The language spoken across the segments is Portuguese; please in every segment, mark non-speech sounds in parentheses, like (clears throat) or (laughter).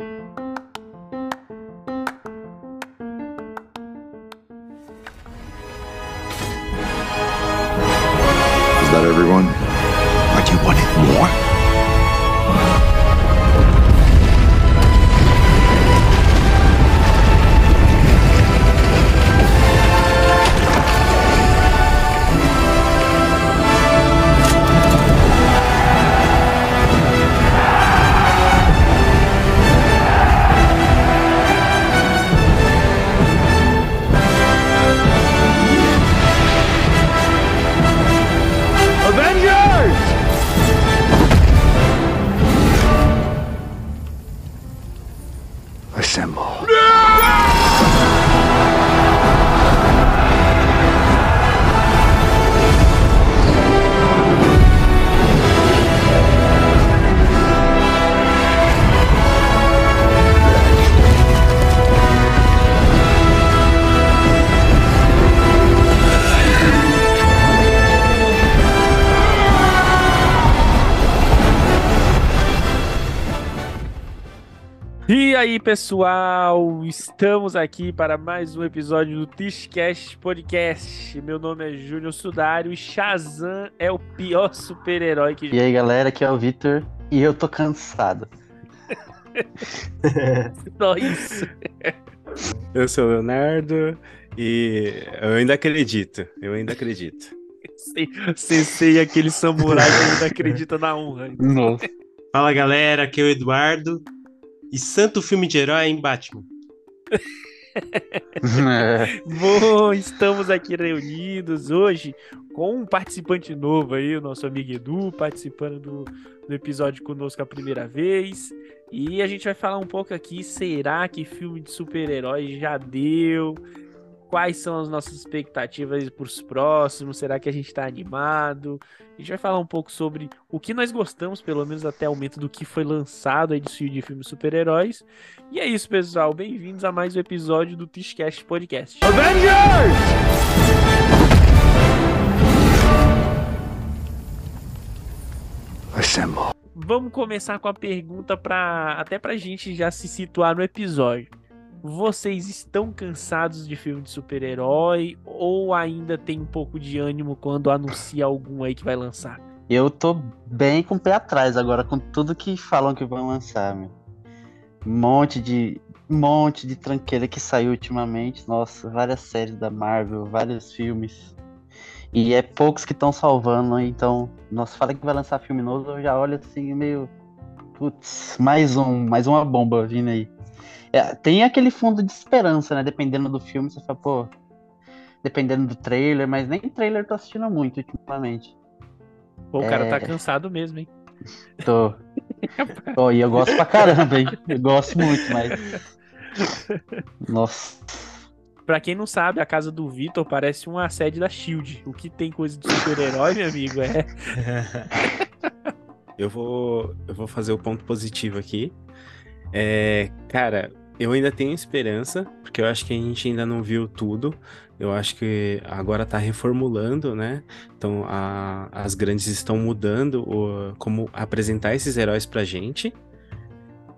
Is that everyone? But you wanted more? Aí, pessoal? Estamos aqui para mais um episódio do Tishcast Podcast. Meu nome é Júnior Sudário e Shazam é o pior super-herói que. E aí, galera, aqui é o Vitor e eu tô cansado. (laughs) Só isso. Eu sou o Leonardo e eu ainda acredito. Eu ainda acredito. Sensei aquele samurai que ainda acredita na honra. Nossa. Fala galera, aqui é o Eduardo e santo filme de herói em Batman. (laughs) Bom, estamos aqui reunidos hoje com um participante novo aí, o nosso amigo Edu, participando do, do episódio conosco a primeira vez. E a gente vai falar um pouco aqui, será que filme de super-herói já deu? Quais são as nossas expectativas para os próximos, será que a gente está animado? A gente vai falar um pouco sobre o que nós gostamos, pelo menos até o momento, do que foi lançado aí de, de filmes super-heróis. E é isso, pessoal. Bem-vindos a mais um episódio do Tishcast Podcast. Avengers! Assemble. Vamos começar com a pergunta para até pra gente já se situar no episódio. Vocês estão cansados de filme de super-herói ou ainda tem um pouco de ânimo quando anuncia algum aí que vai lançar? Eu tô bem com o pé atrás agora com tudo que falam que vão lançar, meu. Monte de monte de tranqueira que saiu ultimamente. Nossa, várias séries da Marvel, vários filmes. E é poucos que estão salvando, então, nossa, fala que vai lançar filme novo, eu já olho assim meio putz, mais um, mais uma bomba vindo aí. É, tem aquele fundo de esperança, né? Dependendo do filme, você fala, pô, dependendo do trailer, mas nem trailer tô assistindo muito ultimamente. Pô, o é... cara tá cansado mesmo, hein? (laughs) Tô. Pô, e eu gosto pra caramba, hein? Eu gosto muito, mas. (laughs) Nossa. Pra quem não sabe, a casa do Vitor parece uma sede da Shield. O que tem coisa de super-herói, meu amigo, é. (laughs) eu vou, eu vou fazer o ponto positivo aqui. É, cara, eu ainda tenho esperança, porque eu acho que a gente ainda não viu tudo. Eu acho que agora tá reformulando, né? Então a, as grandes estão mudando o, como apresentar esses heróis pra gente.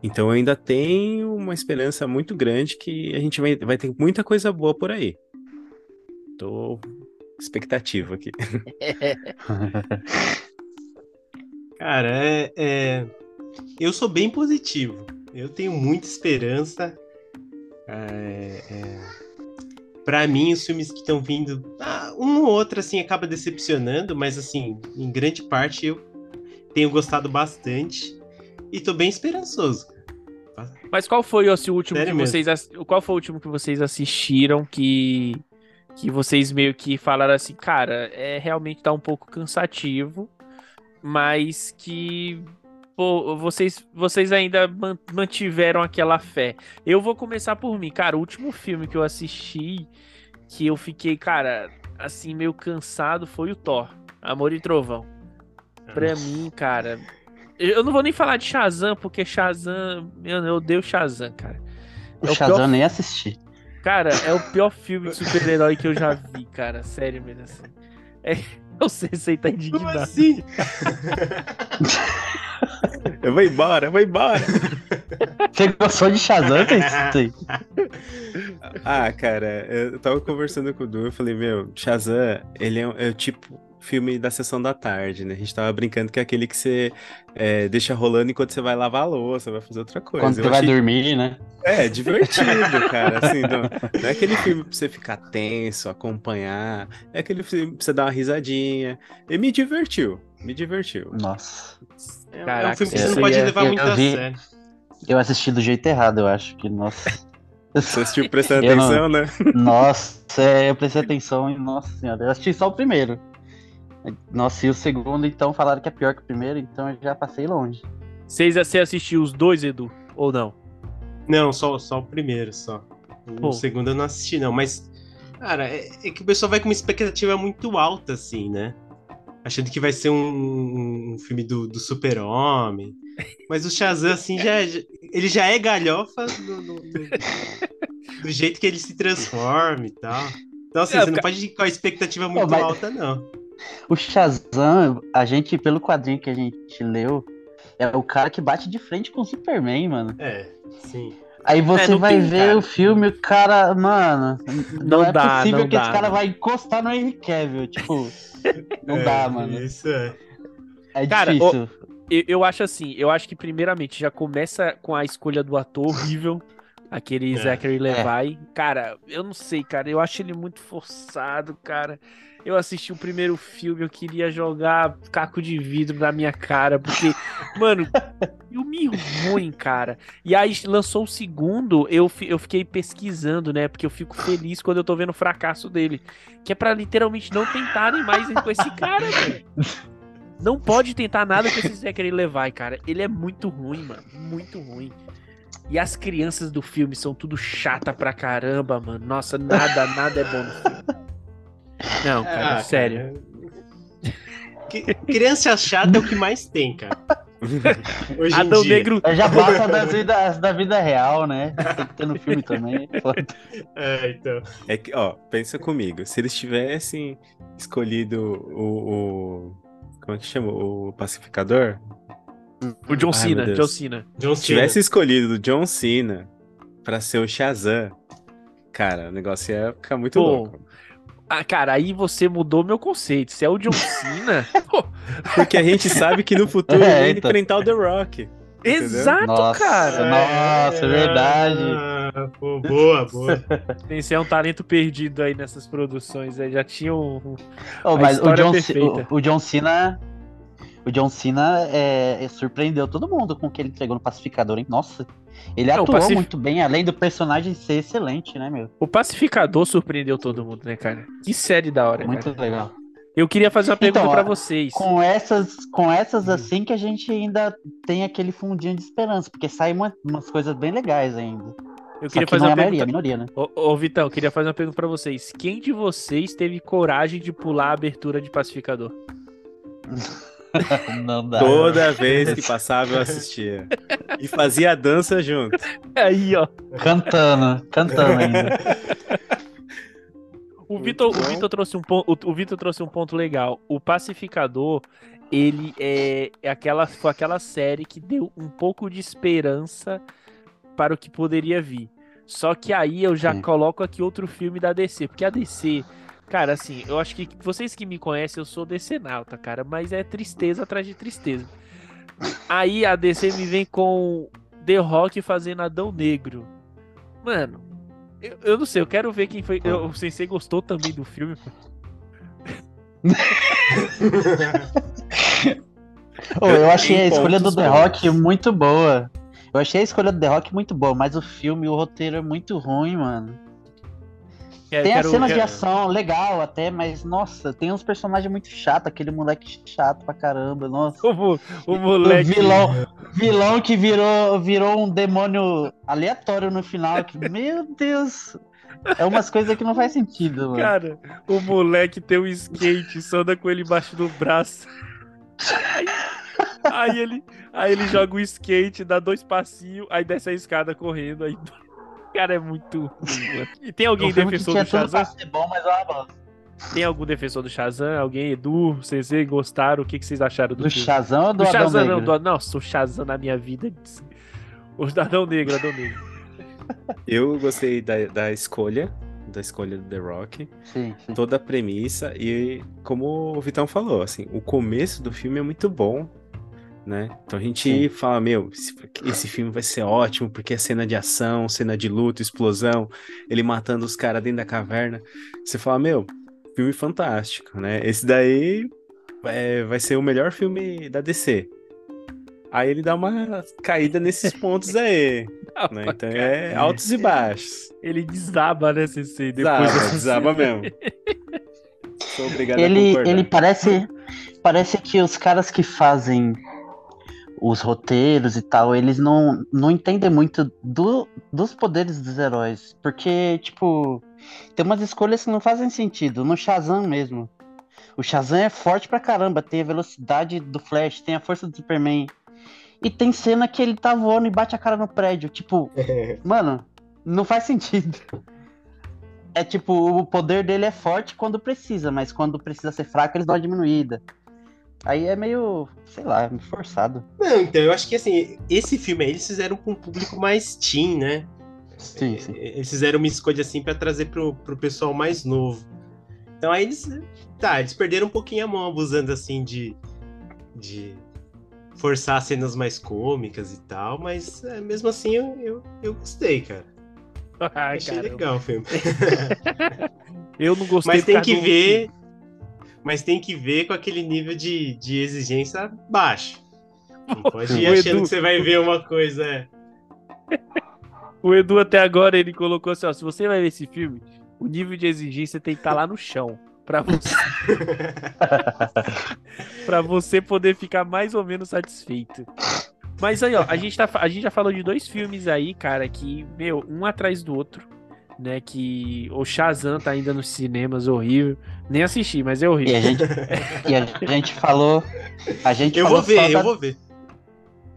Então eu ainda tenho uma esperança muito grande que a gente vai, vai ter muita coisa boa por aí. Tô expectativa aqui. (laughs) Cara, é, é, eu sou bem positivo. Eu tenho muita esperança. É, é... Para mim, os filmes que estão vindo, ah, um ou outro assim acaba decepcionando, mas assim, em grande parte eu tenho gostado bastante e tô bem esperançoso. Mas qual foi o último Sério que vocês qual foi o último que vocês assistiram que que vocês meio que falaram assim, cara, é realmente tá um pouco cansativo, mas que pô, vocês, vocês ainda mantiveram aquela fé. Eu vou começar por mim, cara. O último filme que eu assisti, que eu fiquei, cara, assim, meio cansado, foi o Thor, Amor e Trovão. Pra Nossa. mim, cara. Eu não vou nem falar de Shazam, porque Shazam. Meu, eu odeio Shazam, cara. É o Shazam pior... nem assisti. Cara, é o pior filme de super-herói que eu já vi, cara. Sério mesmo, assim. É... (laughs) Eu sei, você tá indignado. Como assim? (laughs) Eu vou embora, eu vou embora. Você gostou de Shazam? Ah, cara, eu tava conversando com o Du, eu falei, meu, Shazam, ele é, é tipo filme da sessão da tarde, né? A gente tava brincando que é aquele que você é, deixa rolando enquanto você vai lavar a louça, vai fazer outra coisa. Quando Eu você vai achei- dormir, né? É, divertido, cara. Assim, não, não é aquele filme pra você ficar tenso, acompanhar. É aquele filme pra você dar uma risadinha. E me divertiu. Me divertiu. Nossa. É, é um Caraca, filme que você eu não pode ia- levar eu muito a vi- sério. Eu assisti do jeito errado, eu acho que, nossa. Você assistiu (laughs) prestando Eu não- atenção, né? Nossa, é, eu prestei atenção e, nossa senhora, eu assisti só o primeiro. Nossa, e o segundo, então, falaram que é pior que o primeiro, então eu já passei longe. Vocês você assistiu os dois, Edu? Ou não? Não, só, só o primeiro, só. O Pô. segundo eu não assisti, não. Mas, cara, é, é que o pessoal vai com uma expectativa muito alta, assim, né? Achando que vai ser um, um filme do, do super-homem. Mas o Shazam, assim, já, ele já é galhofa no- no- no- do jeito que ele se transforma e tal. Então, assim, É, você não pode ir com a expectativa muito mas- alta, não. O Shazam, a gente, pelo quadrinho que a gente leu, é o cara que bate de frente com o Superman, mano. É, sim. Aí você É, vai tem, ver cara. o filme, o cara, mano, não, Não é dá, possível não que dá, esse cara não. vai encostar no Henry Cavill, tipo, (laughs) não É, dá, mano. Isso é. É Cara, difícil. Eu, eu acho assim, eu acho que primeiramente já começa com a escolha do ator horrível, aquele É. Zachary Levi. Cara, eu não sei, cara, eu acho ele muito forçado, cara. Eu assisti o primeiro filme, eu queria jogar caco de vidro na minha cara, porque, mano, filme ruim, cara. E aí lançou o segundo, eu, eu fiquei pesquisando, né? Porque eu fico feliz quando eu tô vendo o fracasso dele. Que é pra literalmente não tentarem mais com esse cara, velho. Não pode tentar nada com esse Zachary Levi, cara. Ele é muito ruim, mano. Muito ruim. E as crianças do filme são tudo chata pra caramba, mano. Nossa, nada, nada é bom no filme. Não, cara, Ah, sério. cara. Criança chata é o que mais tem, cara. (laughs) Hoje em Adão dia. Negro. É, Já passa (laughs) das vidas, da vida real, né? Tem que ter no filme também. Foda. É, então. É que, ó, pensa comigo. Se eles tivessem escolhido o. o- como é que chama? O pacificador? O John Ai, Cena. John Cena. John Se Cena. tivesse escolhido o John Cena pra ser o Shazam, cara, o negócio ia ficar muito Pô, louco. Ah, cara, aí você mudou meu conceito. Se é o John (laughs) Cena. Porque a gente sabe que no futuro (laughs) É, ele então. enfrentar o The Rock. exato, Nossa, cara. Nossa, é verdade. Ah, pô, boa, boa. (laughs) Esse é um talento perdido aí nessas produções. Aí já tinha um. Oh, mas o John, perfeita. o, o John Cena. O John Cena é, é- surpreendeu todo mundo com o que ele entregou no Pacificador, hein? Nossa. Ele É, atuou Pacif- muito bem, além do personagem ser excelente, né, meu? O Pacificador surpreendeu todo mundo, né, cara? Que série da hora, Muito cara. legal. Eu queria fazer uma pergunta Então, pra a- vocês. Com essas, com essas assim que a gente ainda tem aquele fundinho de esperança, porque saem uma- umas coisas bem legais ainda. Eu queria que fazer não é uma a maioria, pergunta. a minoria, né? Ô, ô, Vitão, eu queria fazer uma pergunta pra vocês. Quem de vocês teve coragem de pular a abertura de Pacificador? (laughs) (laughs) Não dá. Toda vez que passava eu assistia. E fazia a dança junto. Aí, ó. Cantando, cantando ainda. O Vitor, o Então- Vitor trouxe um ponto, o Vitor trouxe um ponto legal. O Pacificador, ele é, é aquela foi aquela série que deu um pouco de esperança para o que poderia vir. Só que aí eu já Sim. coloco aqui outro filme da DC, porque a DC, cara, assim, eu acho que vocês que me conhecem, eu sou DC nauta, cara, mas é tristeza atrás de tristeza. Aí a DC me vem com The Rock fazendo Adão Negro. Mano, eu, eu não sei, eu quero ver quem foi. Eu, o Sensei gostou também do filme. pô. Ô, eu achei a escolha do The. Rock muito boa. Eu achei a escolha do The Rock muito boa, mas o filme, o roteiro é muito ruim, mano. Quero- Tem as quero- cenas de quero- ação legal até, mas nossa, tem uns personagens muito chatos, aquele moleque chato pra caramba, nossa. O, o O moleque. vilão, vilão que virou, virou um demônio aleatório no final. Que, meu Deus! É umas coisas que não faz sentido, mano. Cara, o moleque tem um skate, só anda com ele embaixo do braço. Aí, aí ele, aí ele joga o skate, dá dois passinhos, aí desce a escada correndo. Aí... (laughs) Cara, é muito. E tem alguém que defensor do Shazam? ser bom, mas é. Tem algum defensor do Shazam? Alguém, Edu, vocês gostaram? O que, que vocês acharam do, do filme? Shazam ou do, do Adão Shazam, Negro? não, do, não, sou Shazam na minha vida. O Adão Negro, Adão Negro. (laughs) Eu gostei da, da escolha, da escolha do The Rock, Sim, sim. toda a premissa e como o Vitão falou, assim, o começo do filme é muito bom, né? Então a gente Sim. fala, meu, esse, esse filme vai ser ótimo porque é cena de ação, cena de luta, explosão, ele matando os caras dentro da caverna. Você fala, meu, filme fantástico, né? Esse daí é, vai ser o melhor filme da DC. Aí ele dá uma caída nesses pontos aí, (laughs) né? Então é altos e baixos. Ele desaba, né, CC? Depois Desaba, desaba mesmo. (laughs) Sou obrigado a Ele, concordar. ele parece. Parece que os caras que fazem os roteiros e tal, eles não, não entendem muito do, dos poderes dos heróis. Porque, tipo, tem umas escolhas que não fazem sentido. No Shazam mesmo. O Shazam é forte pra caramba, tem a velocidade do Flash, tem a força do Superman. E tem cena que ele tá voando e bate a cara no prédio. Tipo, (laughs) mano, não faz sentido. É tipo, o poder dele é forte quando precisa, mas quando precisa ser fraco, eles dão uma diminuída. Aí é meio, sei lá, forçado. Não, então eu acho que assim, esse filme aí eles fizeram com um público mais teen, né? Sim, sim. Eles fizeram uma escolha assim pra trazer pro, pro pessoal mais novo. Então aí eles. Tá, eles perderam um pouquinho a mão abusando assim de. de forçar cenas mais cômicas e tal, mas é, mesmo assim eu, eu, eu gostei, cara. (laughs) Ai, Achei caramba. legal o filme. (laughs) (laughs) Eu não gostei Mas tem que do- ver. Mas tem que ver com aquele nível de, de exigência baixo. Não (laughs) pode ir achando Edu- que você vai ver uma coisa. é. (laughs) O Edu até agora ele colocou assim, ó, se você vai ver esse filme, o nível de exigência tem que estar lá no chão pra você (laughs) para você poder ficar mais ou menos satisfeito. Mas aí, ó, a gente tá a gente já falou de dois filmes aí, cara, que, meu, um atrás do outro, né, que o Shazam tá ainda nos cinemas horrível. Nem assisti, mas é E horrível. a gente, e a gente falou. A gente Eu falou vou ver, só eu da, vou ver.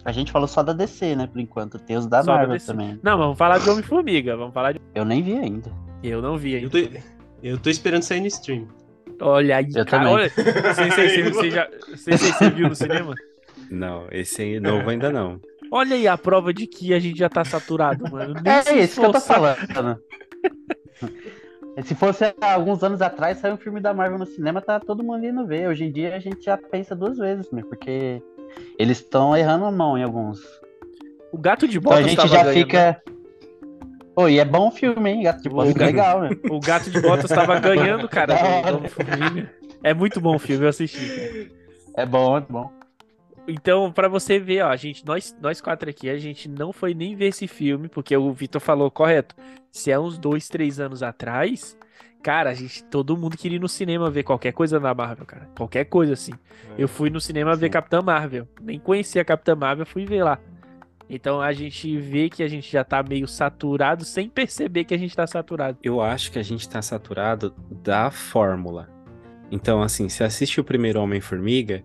A gente falou só da DC, né, por enquanto. Tem os da Só da Marvel DC. também. Não, mas vamos falar de Homem-Formiga, vamos falar de Eu nem vi ainda. Eu não vi ainda. Eu tô, eu tô esperando sair no stream. Olha aí, Eu cara, também. olha, você, você, você, já, você, você viu no cinema? Não, esse aí novo ainda não. Olha aí a prova de que a gente já tá saturado, mano. Nem se É isso que eu tô falando. (laughs) Se fosse há alguns anos atrás, sair um filme da Marvel no cinema, tá todo mundo indo ver. Hoje em dia a gente já pensa duas vezes, né? Porque eles estão errando a mão em alguns. O gato de Então a botas gente tava já ganhando. fica. Pô, e é bom o filme, hein? Gato de Botas Ô, fica legal, né? (laughs) O gato de botas tava ganhando, cara. (laughs) É muito bom o filme, eu assisti. cara. É bom, é bom. Então, pra você ver, ó, a gente, nós, nós quatro aqui, a gente não foi nem ver esse filme, porque o Vitor falou correto. Se é uns dois, três anos atrás, cara, a gente, todo mundo queria ir no cinema ver qualquer coisa na Marvel, cara. Qualquer coisa assim. Eu fui no cinema ver Sim. Capitã Marvel. Nem conhecia a Capitã Marvel, fui ver lá. Então a gente vê que a gente já tá meio saturado sem perceber que a gente tá saturado. Eu acho que a gente tá saturado da fórmula. Então, assim, você assiste o primeiro Homem-Formiga,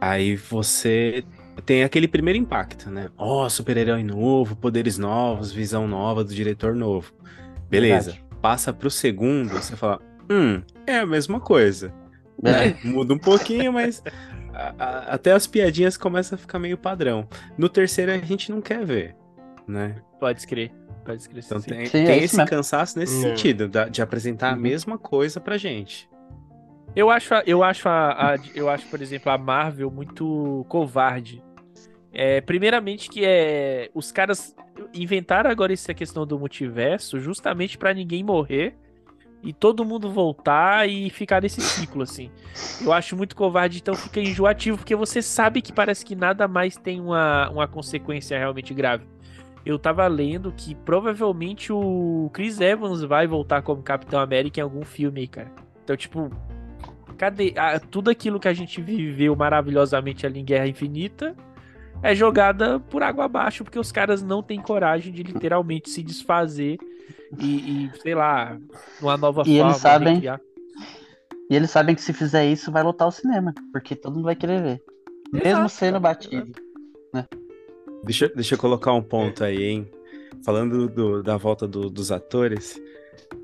aí você tem aquele primeiro impacto, né? Ó, super-herói novo, poderes novos, visão nova do diretor novo. Beleza. Verdade. Passa pro segundo, você fala, hum, é a mesma coisa. É. Muda um pouquinho, mas a- a- até as piadinhas começam a ficar meio padrão. No terceiro a gente não quer ver, né? Pode escrever. Pode escrever. Então sim. tem, Sim, tem é esse mesmo. cansaço nesse Não. sentido, da- de apresentar a Uhum. mesma coisa pra gente. Eu acho, eu acho, a, a- eu acho, por exemplo, a Marvel muito covarde. É, primeiramente que é os caras inventaram agora essa questão do multiverso justamente pra ninguém morrer e todo mundo voltar e ficar nesse ciclo assim. Eu acho muito covarde, então fica enjoativo porque você sabe que parece que nada mais tem uma, uma consequência realmente grave. Eu tava lendo que provavelmente o Chris Evans vai voltar como Capitão América em algum filme cara. Então, tipo, cadê ah, tudo aquilo que a gente viveu maravilhosamente ali em Guerra Infinita é jogada por água abaixo porque os caras não têm coragem de literalmente se desfazer e, e, sei lá, uma nova E eles forma sabem- recriar. E eles sabem que se fizer isso, vai lotar o cinema. Porque todo mundo vai querer ver. Mesmo Exato, sendo cara, batido. Deixa, deixa eu colocar um ponto aí, hein? Falando do- da volta do- dos atores,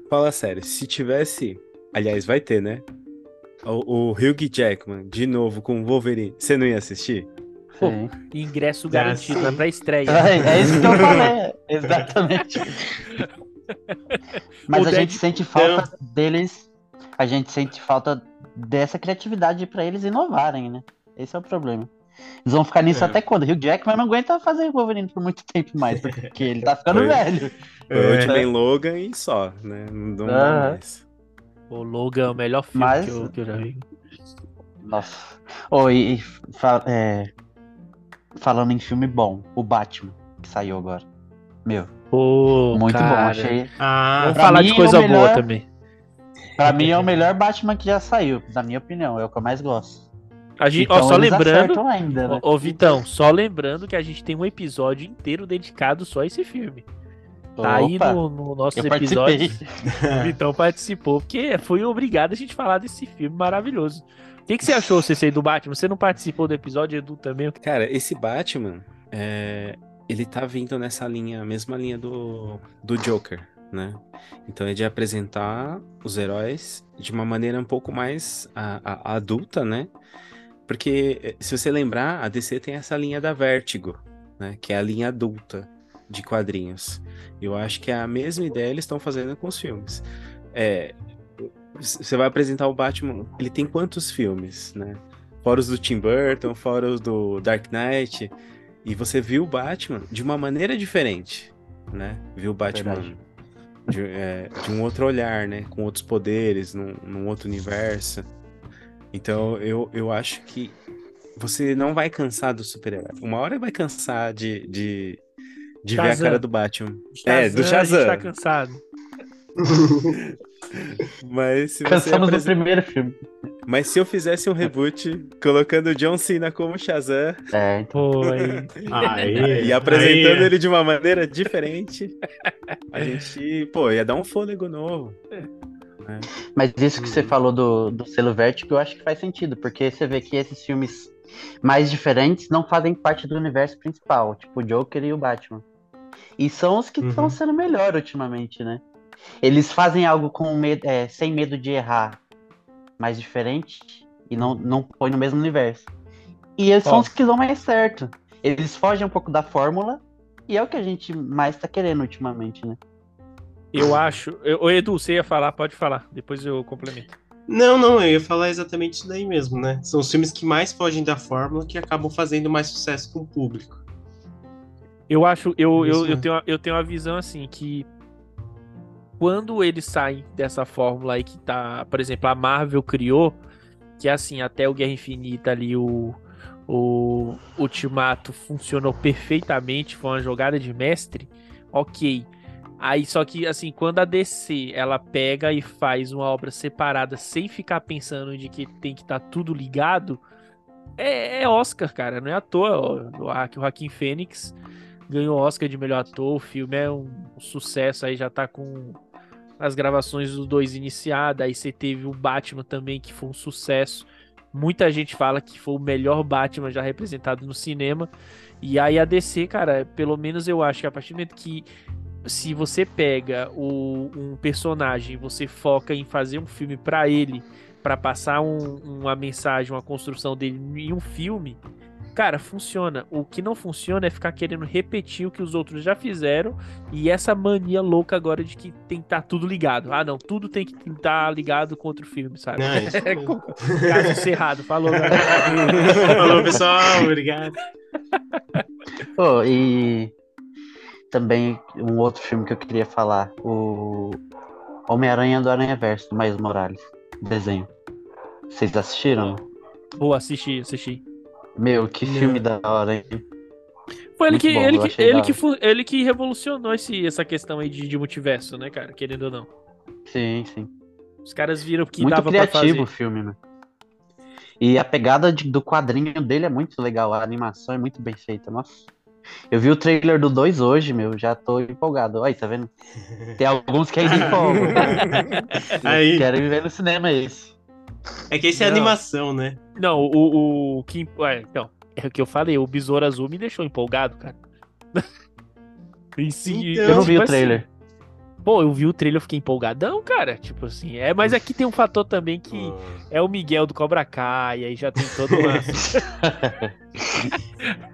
fala sério, se tivesse aliás, vai ter, né? O, o Hugh Jackman, de novo, com o Wolverine. Você não ia assistir? Pô, ingresso garantido sim. é pra estreia. É, é isso que eu falei, (laughs) exatamente. (laughs) Mas O a Dead- gente sente falta deles, a gente sente falta dessa criatividade pra eles inovarem, né? Esse é o problema. Eles vão ficar nisso É. até quando? Hugh Jackman não aguenta fazer Wolverine por muito tempo mais, porque ele tá ficando Foi. velho. Foi É. o Ultimate Logan e só, né? Não dá Aham. mais. O Logan é o melhor filme Mas- que, eu, que eu já vi. Nossa. Oh, e, fa- é, falando em filme bom, o Batman, que saiu agora. Meu, Pô, muito bom, cara. achei. Ah, Vamos falar de é coisa boa melhor- também. Pra mim é o melhor Batman que já saiu, na minha opinião, é o que eu mais gosto. A gente, Então, ó, só lembrando, ainda, né? Ô, ô, Vitão, só lembrando que a gente tem um episódio inteiro dedicado só a esse filme. Tá aí Opa, no, no nossos eu participei. episódios. (laughs) O Vitão participou, porque foi obrigado a gente falar desse filme maravilhoso. O que, que você achou, CC, do Batman? Você não participou do episódio, Edu também? Cara, esse Batman, é, ele tá vindo nessa linha, mesma linha do, do Joker, né? Então é de apresentar os heróis de uma maneira um pouco mais a- a- adulta, né? Porque eh, se você lembrar, a DC tem essa linha da Vertigo, né? Que é a linha adulta de quadrinhos. Eu acho que é a mesma ideia eles estão fazendo com os filmes. É, você vai apresentar o Batman, ele tem quantos filmes, né? Fora os do Tim Burton, fora os do Dark Knight. E você viu o Batman de uma maneira diferente, né? Viu o Batman de, é, de um outro olhar, né? Com outros poderes, num, num outro universo. Então, eu, eu acho que você não vai cansar do super-herói. Uma hora vai cansar de, de, de ver a Shazam. cara do Batman. É, do A gente Shazam. tá cansado. (laughs) Mas se você Cansamos do primeiro filme. Mas se eu fizesse um reboot colocando o John Cena como Shazam É, (laughs) então, aí. e apresentando aí. ele de uma maneira diferente, a (laughs) gente, pô, ia dar um fôlego novo. Mas isso que você Uhum. falou do, do selo Vertigo, eu acho que faz sentido, porque você vê que esses filmes mais diferentes não fazem parte do universo principal, tipo o Joker e o Batman. E são os que estão Uhum. sendo melhor ultimamente, né? Eles fazem algo com medo, é, sem medo de errar, mais diferente, e não, não põe no mesmo universo. E eles são os que dão mais certo. Eles fogem um pouco da fórmula, e é o que a gente mais tá querendo ultimamente, né? Eu acho. Eu, ô, Edu, você ia falar, pode falar. Depois eu complemento. Não, não, eu ia falar exatamente isso daí mesmo, né? São os filmes que mais fogem da fórmula que acabam fazendo mais sucesso com o público. Eu acho, eu, Isso eu, eu, tenho, eu tenho uma visão assim que quando eles saem dessa fórmula aí que tá, por exemplo, a Marvel criou, que assim, até o Guerra Infinita ali, o, o Ultimato funcionou perfeitamente, foi uma jogada de mestre, ok. Aí só que assim, quando a DC ela pega e faz uma obra separada sem ficar pensando de que tem que estar tudo ligado, é, é Oscar, cara, não é à toa. ó, O, o Joaquim Fênix ganhou Oscar de melhor ator, o filme é um, sucesso aí, já tá com as gravações dos dois iniciadas, aí você teve o Batman também, que foi um sucesso. Muita gente fala que foi o melhor Batman já representado no cinema. E aí a DC, cara, pelo menos eu acho que a partir do momento que se você pega o, um personagem, você foca em fazer um filme pra ele, pra passar um- uma mensagem, uma construção dele em um filme, cara, funciona. O que não funciona é ficar querendo repetir o que os outros já fizeram e essa mania louca agora de que tem que estar tudo ligado. Ah, não, tudo tem que estar ligado com outro filme, sabe? Não, isso É (laughs) mesmo. caso encerrado, falou. (laughs) Falou, pessoal, obrigado. (laughs) Pô, e também um outro filme que eu queria falar, o Homem-Aranha do Aranha Verso, do Miles Morales, desenho. Vocês assistiram? Boa, assisti, assisti. Meu, que Não. filme da hora, hein? Foi ele Muito que, bom, ele que, ele que, ele que revolucionou esse, essa questão aí de, de multiverso, né, cara? Querendo ou não. Sim, sim. Os caras viram que muito dava pra criativo o fazer. filme, né? E a pegada de- do quadrinho dele é muito legal, a animação é muito bem feita, nossa. Eu vi o trailer do 2 hoje, meu, já tô empolgado. Olha, tá vendo? Tem alguns que ainda empolgam. (laughs) Aí. Quero ir ver no cinema esse. É que esse é Não. animação, né? Não, o, o que. É, então, é o que eu falei, o Besouro Azul me deixou empolgado, cara. (laughs) E se- Então, Eu não vi tipo o assim, trailer. Pô, eu vi o trailer, eu fiquei empolgadão, cara. Tipo assim, é, mas aqui tem um fator também que é o Miguel do Cobra Kai, e aí já tem todo uma. (laughs)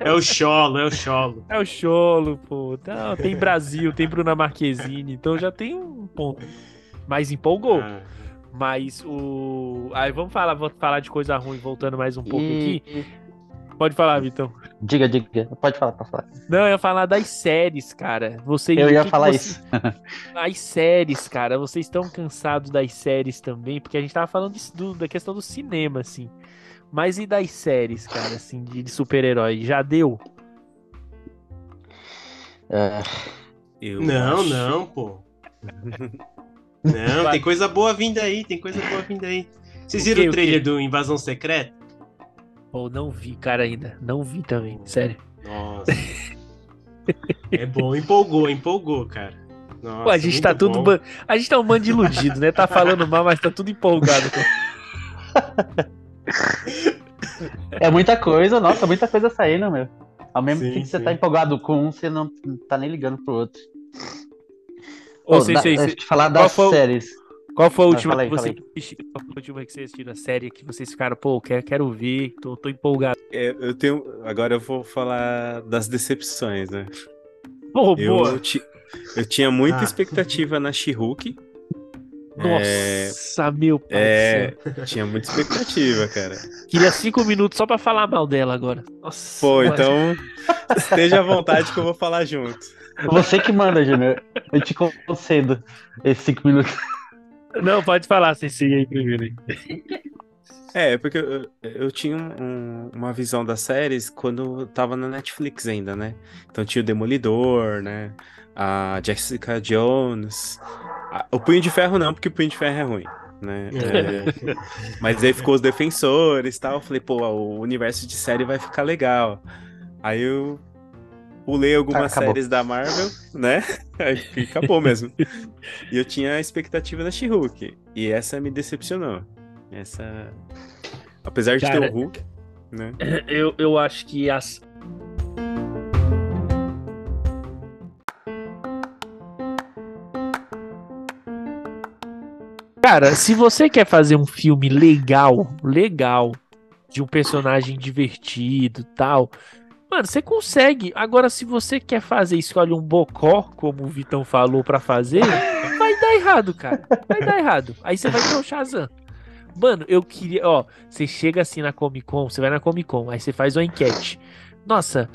é o Cholo, é o Cholo. É o Cholo, pô. Não, tem Brasil, tem Bruna Marquezine, então já tem um ponto. Mas empolgou. Ah. Mas o. Aí vamos falar, vou falar de coisa ruim, voltando mais um pouco e... aqui. Pode falar, Vitão. Diga, diga. Pode falar, pode falar. Não, eu ia falar das séries, cara. Vocês, eu ia falar você... isso. As séries, cara. Vocês estão cansados das séries também? Porque a gente tava falando do, da questão do cinema, assim. Mas e das séries, cara, assim, de, de super-herói? Já deu? É... não, acho... não, pô. (laughs) não, tem coisa boa vindo aí, tem coisa boa vindo aí. Vocês viram o, o trailer do Invasão Secreta? Pô, não vi, cara, ainda. Não vi também, sério. Nossa. é bom, empolgou, empolgou, cara. Nossa, Pô, a gente tá tudo. Ban... A gente tá um bando de iludido, né? Tá falando mal, mas tá tudo empolgado. é muita coisa, nossa, muita coisa saindo, meu. Ao mesmo tempo que você tá empolgado com um, você não tá nem ligando pro outro. Ô, Pô, sei, da, sei, sei. falar das séries. Qual foi a última falei, que você Qual foi a última que você assistiu na série que vocês ficaram, pô, quero, quero ver, tô, tô empolgado. É, eu tenho. Agora eu vou falar das decepções, né? Oh, eu, boa. Ti, eu tinha muita ah. expectativa na She-Hulk. Nossa, é, meu pai. É, tinha muita expectativa, cara. Queria cinco minutos só pra falar mal dela agora. Nossa, Pô, então esteja à vontade que eu vou falar junto. Você que manda, Júnior. Eu te concedo esses cinco minutos. Não, pode falar, Ceci aí primeiro. É, porque eu, eu tinha um, uma visão das séries quando tava na Netflix ainda, né? Então tinha o Demolidor, né? A Jessica Jones. A, o Punho de Ferro não, porque o Punho de Ferro é ruim. Né? É, mas aí ficou os defensores e tal. Eu falei, pô, o universo de série vai ficar legal. Aí eu pulei algumas ah, séries da Marvel, né? (laughs) Aí acabou mesmo. e eu tinha a expectativa da She-Hulk. E essa me decepcionou. Essa. Apesar de Cara, ter o Hulk, né? (clears throat) Eu, eu acho que as. Cara, se você quer fazer um filme legal, legal, de um personagem divertido tal, Mano, você consegue. Agora, se você quer fazer, escolhe um bocó, como o Vitão falou para fazer, (laughs) vai dar errado, cara. Vai dar errado. Aí você vai ter o Shazam. Mano, eu queria. Ó, você chega assim na Comic Con, você vai na Comic Con, aí você faz uma enquete. Nossa,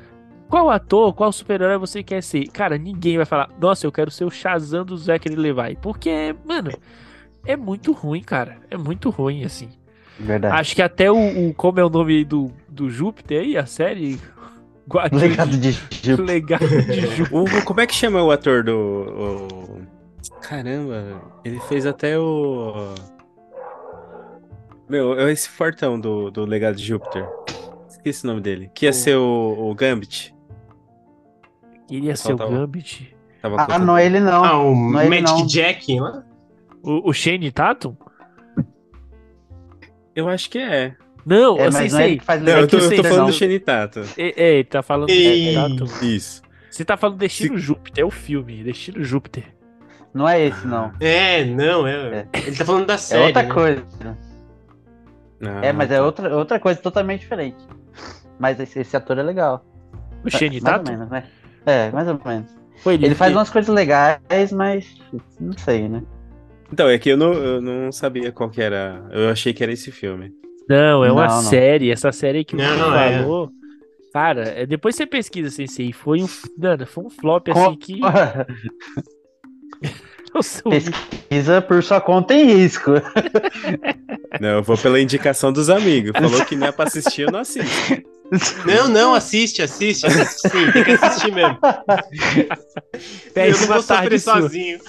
qual ator, qual super-herói você quer ser? Cara, ninguém vai falar, nossa, eu quero ser o Shazam do Zachary Levi. Porque, mano, é muito ruim, cara. É muito ruim, assim. Verdade. Acho que até o, o como é o nome do, do Júpiter aí, a série, Legado de Júpiter. Legado de (laughs) Júpiter. como é que chama o ator do. O... Caramba, ele fez até o. Meu, é esse fortão do, do Legado de Júpiter. Esqueci o nome dele. Que ia o... ser o, o Gambit. Queria ser o tava... Gambit? Tava ah, não é ele não. Ah, o não é Magic Jack lá? O, o Shane Tatum? Eu acho que é. Não, é, mas não é ele que faz não, eu tô, eu tô falando não. do Shenitato. É, é, tá falando Ei. do Shenitato. Isso. Você tá falando Destino Se... Júpiter, é o filme, Destino Júpiter. Não é esse, não. É, não, é. é. Ele tá falando da série. É outra né? coisa. é, mas é outra, outra coisa totalmente diferente. Mas esse, esse ator é legal. O Shenitato? Mais ou menos, né? É, mais ou menos. Foi ele, ele faz umas coisas legais, mas não sei, né? Então, é que eu não, eu não sabia qual que era. Eu achei que era esse filme. Não, é uma não, não. série. Essa série que você é. falou. É. Cara, é, depois você pesquisa, Sensei. Foi um, mano, foi um flop assim que. (laughs) (laughs) Pesquisa por sua conta em risco. (laughs) Não, eu vou pela indicação dos amigos. Falou que não é pra assistir, eu não assisto. Não, não, assiste, assiste, assiste sim, tem que assistir mesmo. Perde eu não vou sofrer sozinho.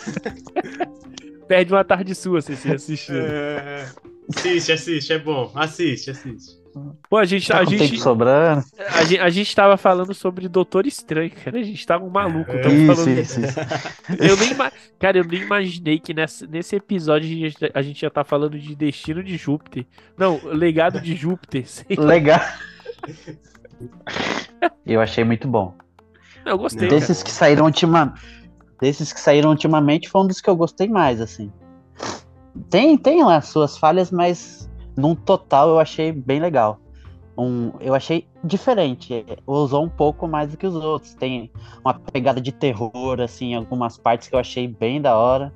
Perde uma tarde sua se você assistir. É... Assiste, assiste, é bom. Assiste, assiste. Pô, a gente. Tá a gente, sobrando. A gente, a gente tava falando sobre Doutor Estranho, cara. A gente tava um maluco. É, isso, falando... isso, isso. (laughs) Eu nem, cara, eu nem imaginei que nessa, nesse episódio a gente, a gente já tá falando de Destino de Júpiter. Não, Legado de Júpiter. (laughs) Legal. (laughs) Eu achei muito bom. Eu gostei. Desses cara. que saíram ultima... desses que saíram ultimamente, foi um dos que eu gostei mais, assim. Tem, tem lá suas falhas, mas num total eu achei bem legal. Um, eu achei diferente. Usou um pouco mais do que os outros. Tem uma pegada de terror, assim, em algumas partes que eu achei bem da hora.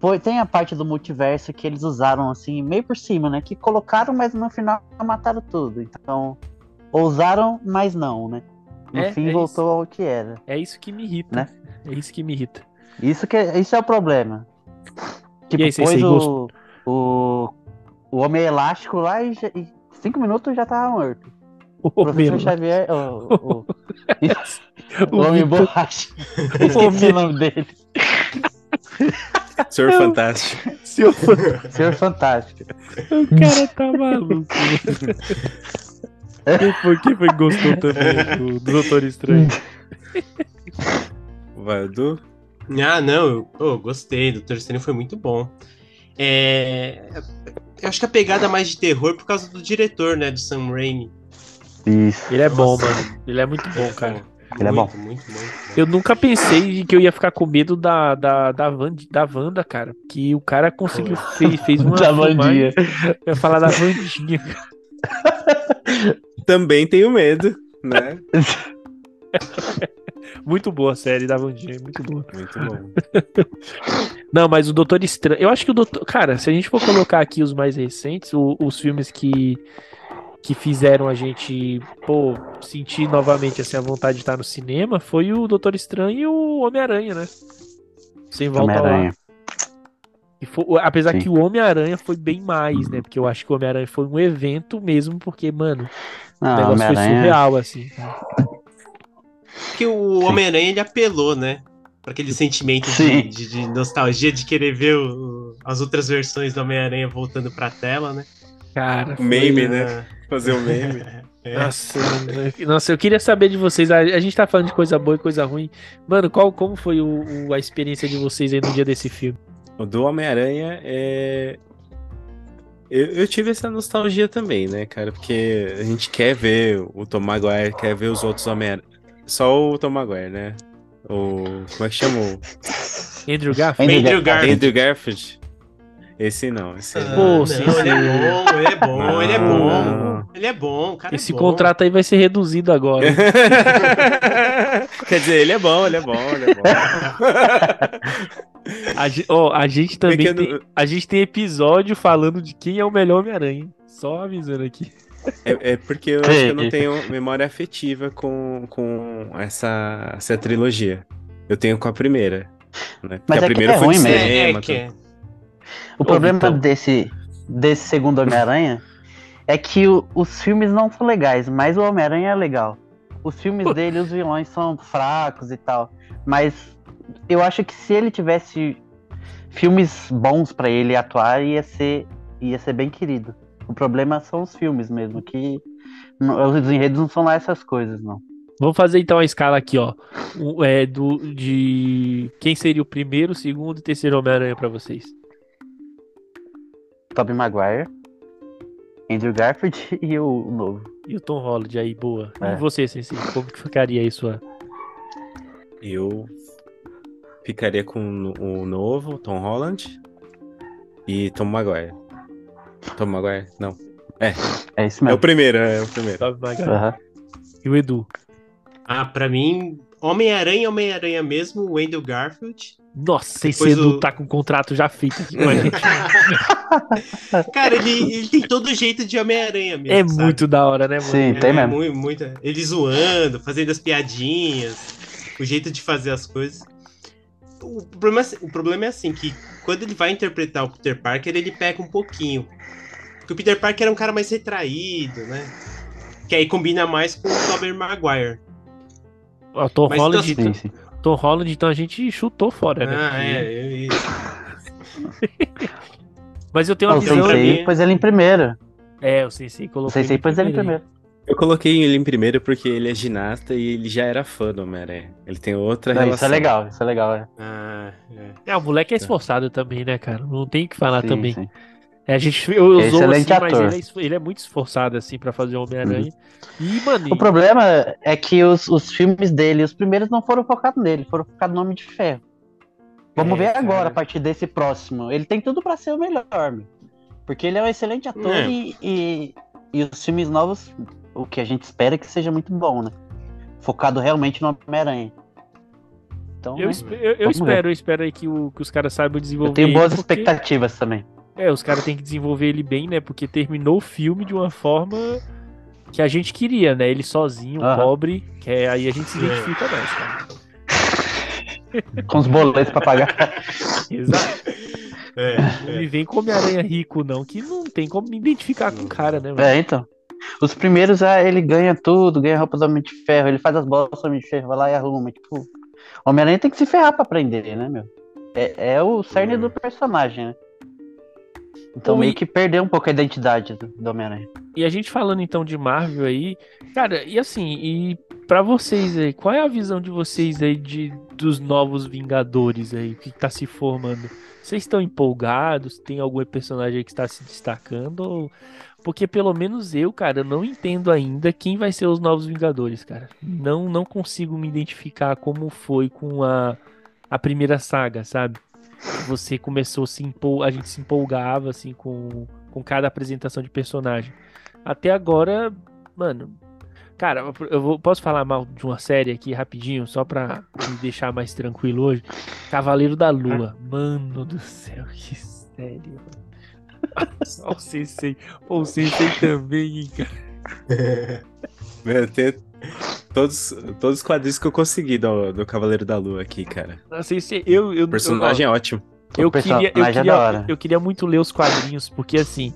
Foi, tem a parte do multiverso que eles usaram, assim, meio por cima, né? Que colocaram, mas no final mataram tudo. Então, ousaram, mas não, né? No É, fim é voltou ao que era. É isso que me irrita. Né? É isso que me irrita. Isso, que, é- isso é o problema. Tipo, aí, Sensei, pôs o, o, o Homem Elástico lá e, já- e cinco minutos já tava morto. O professor Homem- Xavier. O, o, (laughs) o, o Homem Borracha. Esqueci o nome dele. Senhor Fantástico. Seu Senhor Fantástico. O cara tá maluco. (laughs) Quem foi, quem foi que gostou também do, do Doutor Estranho? (laughs) Vai, Edu? Ah, não, eu pô, gostei, Doutor Estranho foi muito bom. É, eu acho que a pegada mais de terror por causa do diretor, né, do Sam Raimi. Isso. Ele é bom, Nossa. mano. Ele é muito bom, cara. Ele é muito, bom. Muito, muito, muito Eu nunca pensei que eu ia ficar com medo da, da, da, Van, da Wanda, cara. Que o cara conseguiu, fez, fez (laughs) uma. Da Vandinha. Eu ia falar da Vandinha. Também tenho medo, né? (laughs) Muito boa a série da Vandinha, muito boa. Muito bom. (laughs) Não, mas o Doutor Estranho. Eu acho que o Doutor. Cara, se a gente for colocar aqui os mais recentes, o- os filmes que, que fizeram a gente, pô, sentir novamente assim, a vontade de estar no cinema, foi o Doutor Estranho e o Homem-Aranha, né? Sem volta lá. Homem-Aranha. E foi- apesar Sim. que o Homem-Aranha foi bem mais, né? Porque eu acho que o Homem-Aranha foi um evento mesmo, porque, mano, o Não, negócio foi surreal, assim. Porque o Homem-Aranha ele apelou, né? Pra aquele sentimento de, de- de nostalgia de querer ver o- as outras versões do Homem-Aranha voltando pra tela, né? Cara, foi- Meme, né? Fazer o meme. (laughs) É. Nossa, mano, nossa, eu queria saber de vocês. A, a gente tá falando de coisa boa e coisa ruim. Mano, qual, como foi o- o- a experiência de vocês aí no dia desse filme? O do Homem-Aranha é. Eu, eu tive essa nostalgia também, né, cara? Porque a gente quer ver o Tom Maguire, quer ver os outros Homem-Aranha. Só o Tom Maguire, né? O. Como é que chama? o- Andrew Garfield? Andrew Andrew Garfield. Andrew Garfield? Esse não, esse Ah, não. Pô, não, sim, ele é sim. bom, ele é bom, ele é Não, bom. não. Ele é bom, cara Esse é bom. contrato aí vai ser reduzido agora. (laughs) Quer dizer, ele é bom, ele é bom, ele é bom. (laughs) A, ó, a gente também Pequeno- tem, a gente tem episódio falando de quem é o melhor Homem-Aranha. hein? Só avisando aqui. É, é porque eu acho que eu não tenho memória afetiva com, com essa, essa trilogia. Eu tenho com a primeira. Né? Porque Mas a é que primeira é foi de ruim mesmo. É, cinema. é que. O Ô, problema Vitão. desse, desse segundo Homem-Aranha é que o- os filmes não são legais, mas o Homem-Aranha é legal. Os filmes dele, os vilões são fracos e tal. Mas eu acho que se ele tivesse filmes bons pra ele atuar, ia ser, ia ser bem querido. O problema são os filmes mesmo, que os enredos não são lá essas coisas, não. Vamos fazer então a escala aqui, ó. O- é, do, de quem seria o primeiro, segundo e terceiro Homem-Aranha pra vocês? Tobey Maguire, Andrew Garfield (laughs) e o novo. E o Tom Holland aí, boa. É. E você, Sensei, como que ficaria aí sua... Eu ficaria com o novo, Tom Holland e Tom Maguire. Tom Maguire? Não. É isso É o mesmo. primeiro, é o primeiro. Maguire? Aham. E o Edu? Ah, pra mim, Homem-Aranha, Homem-Aranha mesmo, o Andrew Garfield. Nossa, esse Depois Edu o- tá com o contrato já feito aqui com a (laughs) gente. Cara, ele, ele tem todo jeito de Homem-Aranha mesmo. É sabe? muito da hora, né, mano? Sim, tem é, mesmo. Muito, muito, ele zoando, fazendo as piadinhas, o jeito de fazer as coisas. O problema, é assim- o problema é assim, que quando ele vai interpretar o Peter Parker, ele peca um pouquinho. Porque o Peter Parker era um cara mais retraído, né? Que aí combina mais com o Tobey Maguire. Ó, Tom Mas Holland, então. Tom Holland, então a gente chutou fora, né? Ah, Porque- é. eu- (laughs) Mas eu tenho uma O visão. pra Sensei mim- pôs ele em primeiro. É, o Sensei colocou. O Sensei pôs ele em primeiro. Eu coloquei ele em primeiro porque ele é ginasta e ele já era fã do Homem-Aranha. Ele tem outra Não, relação. isso é legal, isso é legal. É. Ah, é. É, o moleque é esforçado também, né, cara? Não tem o que falar Sim, também. sim. É, a gente usou Excelente assim, ator. mas ele é, ele é, muito esforçado assim para fazer o Homem-Aranha. Uhum. E, mano, o problema é que os, os filmes dele, os primeiros não foram focados nele, foram focados no Homem de Ferro. Vamos é, ver agora, cara. a partir desse próximo. Ele tem tudo para ser o melhor, meu. Porque ele é um excelente ator é. e, e, e, os filmes novos, o que a gente espera é que seja muito bom, né? Focado realmente no Homem-Aranha. Então, eu, eu, eu espero, eu espero aí que, o, que os caras saibam desenvolver. Eu tenho boas porque... expectativas também. É, os caras têm que desenvolver ele bem, né? Porque terminou o filme de uma forma que a gente queria, né? Ele sozinho, pobre, que é, aí a gente se identifica mais, cara. (laughs) Com os boletos pra pagar. (laughs) Exato. É, não é. me vem com Homem-Aranha rico, não, que não tem como me identificar com o cara, né? Mano? É, então. Os primeiros, ah, ele ganha tudo, ganha roupa do Homem de Ferro, ele faz as bolsas do Homem de Ferro, vai lá e arruma. Tipo, Homem-Aranha tem que se ferrar pra aprender, né, meu? É, é o cerne do personagem, né? Então meio que perdeu um pouco a identidade do, do Homem-Aranha. E a gente falando então de Marvel aí, cara, e assim, e para vocês aí, qual é a visão de vocês aí de dos novos Vingadores aí que tá se formando? Vocês estão empolgados? Tem algum personagem aí que está se destacando? Ou... Porque pelo menos eu, cara, não entendo ainda quem vai ser os novos Vingadores, cara. Não não consigo me identificar como foi com a, a primeira saga, sabe? Você começou a se empol... a gente se empolgava assim com, com cada apresentação de personagem. Até agora, mano, Cara, eu vou, posso falar mal de uma série aqui rapidinho, só pra me deixar mais tranquilo hoje? Cavaleiro da Lua. Mano do céu, que série. Só o Sensei. Pô, o Sensei também, hein, cara. Meu, tem todos, todos os quadrinhos que eu consegui do, do Cavaleiro da Lua aqui, cara. Não sei se eu, eu, o personagem eu, é ótimo. Eu queria, eu, queria, eu queria muito ler os quadrinhos, porque assim,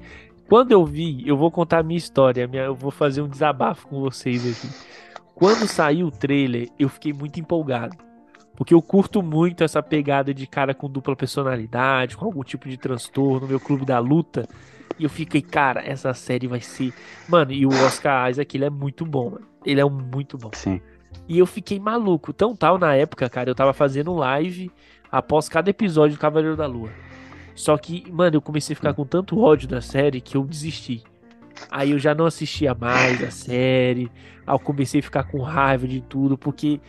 quando eu vi, eu vou contar a minha história, minha, eu vou fazer um desabafo com vocês aqui. Quando saiu o trailer, eu fiquei muito empolgado. Porque eu curto muito essa pegada de cara com dupla personalidade, com algum tipo de transtorno, meu clube da luta. E eu fiquei, cara, essa série vai ser. Mano, e o Oscar Isaac, ele é muito bom, mano. Ele é um muito bom. Sim. E eu fiquei maluco. Tão tal, na época, cara, eu tava fazendo live após cada episódio do Cavaleiro da Lua. Só que, mano, eu comecei a ficar com tanto ódio da série que eu desisti. Aí eu já não assistia mais a série. Aí eu comecei a ficar com raiva de tudo, porque.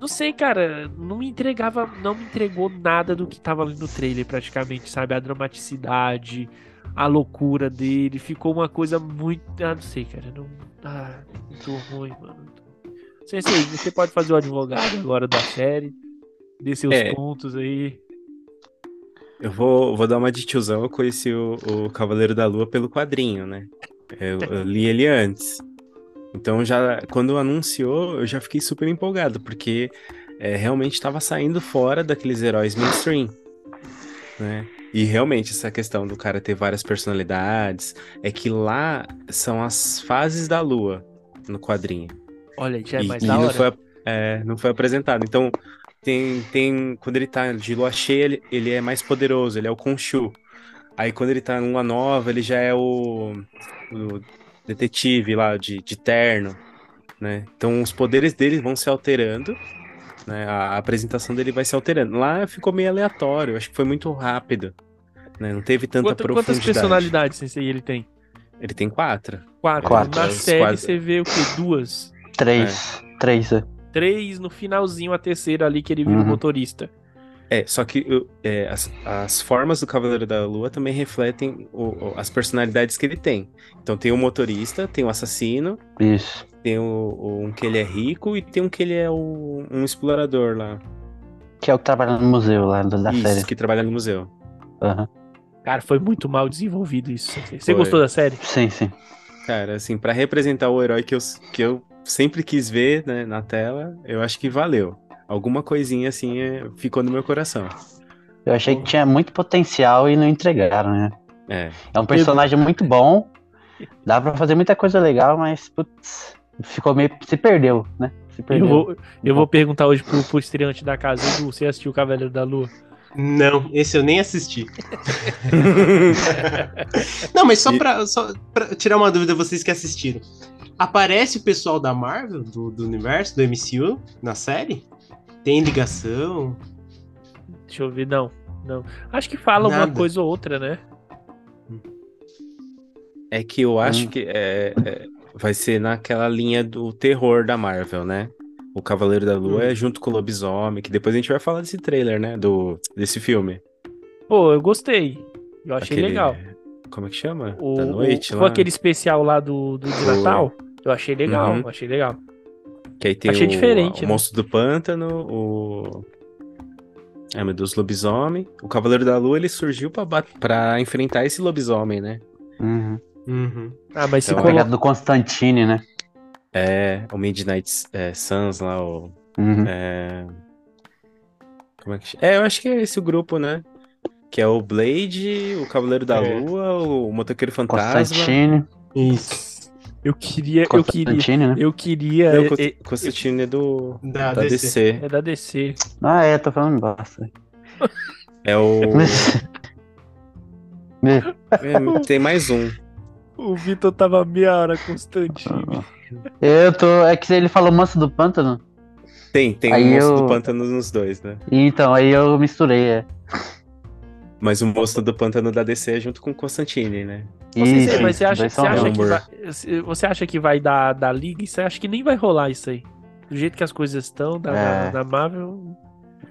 Não sei, cara, não me entregava, não me entregou nada do que tava ali no trailer, praticamente, sabe? A dramaticidade, a loucura dele, ficou uma coisa muito. Ah, não sei, cara, não. Ah, muito ruim, mano. Sei, sei, você pode fazer o advogado agora da série, dê seus é. pontos aí. Eu vou, vou dar uma de tiozão. Eu conheci o, o Cavaleiro da Lua pelo quadrinho, né? Eu, eu, li ele antes. Então, já quando anunciou, eu já fiquei super empolgado, porque é, realmente estava saindo fora daqueles heróis mainstream, né? E realmente, essa questão do cara ter várias personalidades, é que lá são as fases da lua no quadrinho. Olha, já é mais e, da hora. Não foi, é, não foi apresentado. Então, tem, tem quando ele tá de lua cheia, ele, ele é mais poderoso, ele é o Khonshu. Aí quando ele tá em lua nova, ele já é o, o detetive lá de, de terno, né? Então os poderes dele vão se alterando, né? A, apresentação dele vai se alterando. Lá ficou meio aleatório, acho que foi muito rápido, né? Não teve tanta Quanta, profundidade. Quantas personalidades aí ele tem? Ele tem quatro. Quatro. quatro. Na série quatro. você vê o quê? Duas? Três. É. Três, é três, no finalzinho a terceira ali que ele vira uhum. o motorista. É, só que é, as, as formas do Cavaleiro da Lua também refletem o, o, as personalidades que ele tem. Então tem o motorista, tem o assassino. Isso. Tem o, um que ele é rico e tem um que ele é o, um explorador lá. Que é o que trabalha no museu lá da isso, série. que trabalha no museu. Uhum. Cara, foi muito mal desenvolvido isso. Você foi. gostou da série? Sim, sim. Cara, assim, para representar o herói que eu, que eu sempre quis ver né, na tela, eu acho que valeu. Alguma coisinha assim é, ficou no meu coração. Eu achei que tinha muito potencial e não entregaram, né? É. É um personagem muito bom. Dá pra fazer muita coisa legal, mas putz, ficou meio. Se perdeu, né? Se perdeu. Eu vou, eu vou perguntar hoje pro, pro estreante da casa, Edu, você assistiu o Cavaleiro da Lua? Não, esse eu nem assisti. (laughs) não, mas só pra, só pra tirar uma dúvida, vocês que assistiram. Aparece o pessoal da Marvel, do, do universo, do MCU, na série? Tem ligação? Deixa eu ver, não. Não. Acho que fala Nada. uma coisa ou outra, né? É que eu acho Hum. que é, é, vai ser naquela linha do terror da Marvel, né? O Cavaleiro da Lua Hum. é junto com o Lobisomem, que depois a gente vai falar desse trailer, né? Do, desse filme. Pô, eu gostei. Eu achei Aquele- legal. Como é que chama? O, da noite o, lá. aquele especial lá do, do de. Natal, eu achei legal, Uhum. achei legal. Que aí tem Achei o, diferente, o né? Monstro do Pântano, o. Ai meu Deus, lobisomem. O Cavaleiro da Lua ele surgiu pra, bat- pra enfrentar esse lobisomem, né? Uhum. Uhum. Ah, mas se Então, A colo... do Constantine, né? É, o Midnight é, Suns lá, o. Uhum. É... Como é que chama? É, eu acho que é esse o grupo, né? Que é o Blade, o Cavaleiro da É. Lua, o Motoqueiro Fantasma. Constantine. Isso. Eu queria, eu queria, Constantine, né? eu queria, Não, é, Const- Constantine é do Da, da DC. DC. é da DC. Ah, é, tô falando bosta. É o. (laughs) É. é, tem mais um. O Vitor tava meia hora Constantine. Eu tô. É que ele falou Manso do Pântano. Tem, tem Aí o monstro eu- do pântano nos dois, né? Então, aí eu misturei, é. Mas o monstro do pântano da DC é junto com o Constantine, né? Você, mas acha, você que vai, se- você acha que vai dar da liga? Você acha que nem vai rolar isso aí? Do jeito que as coisas estão, da, É. da Marvel.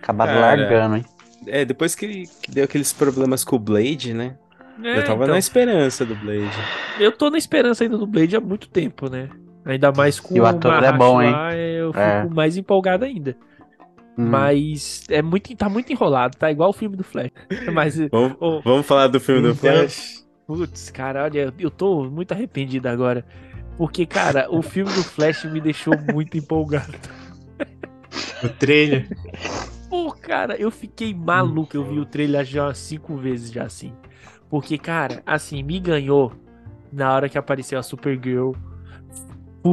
Acabaram Cara, largando, hein? É, depois que, que deu aqueles problemas com o Blade, né? É, eu tava então, na esperança do Blade. eu tô na esperança ainda do Blade há muito tempo, né? Ainda mais com E o ator é bom, hein? lá, eu fico É. mais empolgado ainda. Uhum. Mas é muito, tá muito enrolado, tá igual o filme do Flash. (laughs) Mas, (laughs) Vamos, ô, vamos falar do filme do Então, Flash? putz, cara, olha, eu tô muito arrependido agora. Porque, cara, o filme do Flash me deixou muito empolgado. (laughs) O trailer. Pô, cara, eu fiquei maluco. Eu vi o trailer já cinco vezes já assim. Porque, cara, assim, me ganhou na hora que apareceu a Supergirl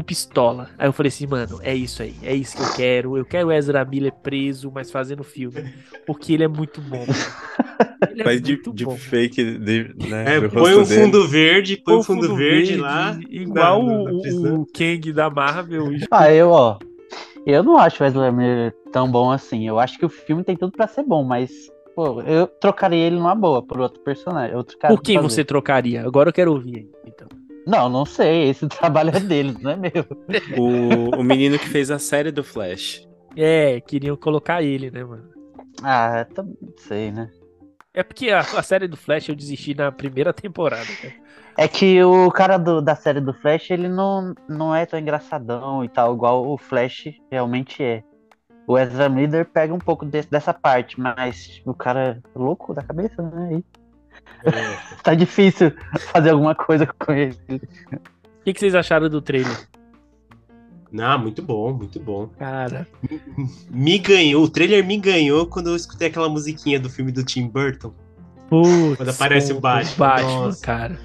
pistola. Aí eu falei assim, mano, é isso aí. É isso que eu quero. Eu quero o Ezra Miller preso, mas fazendo filme. Porque ele é muito bom. (laughs) Ele é Faz de, muito de bom. fake, de, né? É, põe rosto um dele. fundo verde, põe Pô, um fundo, verde, lá. Igual na- o, na prisão. o Kang da Marvel. Ah, eu, ó. Eu não acho o Wesley Miller tão bom assim. Eu acho que o filme tem tudo pra ser bom, mas, pô, eu trocaria ele numa boa por outro personagem. Outro cara Por quem você trocaria? Agora eu quero ouvir. aí, Então. Não, não sei. Esse (laughs) trabalho é deles, não é meu. O, o menino que fez a série do Flash. É, queriam colocar ele, né, mano? Ah, tá- não sei, né? É porque a, a série do Flash eu desisti na primeira temporada, cara. É que o cara do- da série do Flash, ele não, não é tão engraçadão e tal, igual o Flash realmente é. O Ezra Miller pega um pouco desse- dessa parte, mas o cara é louco da cabeça, né? É. (laughs) tá difícil fazer alguma coisa com ele. O que, que vocês acharam do trailer? Não, muito bom, muito bom. Cara, Me ganhou, o trailer me ganhou quando eu escutei aquela musiquinha do filme do Tim Burton. putz, Quando aparece o Batman, Batman, nossa. cara.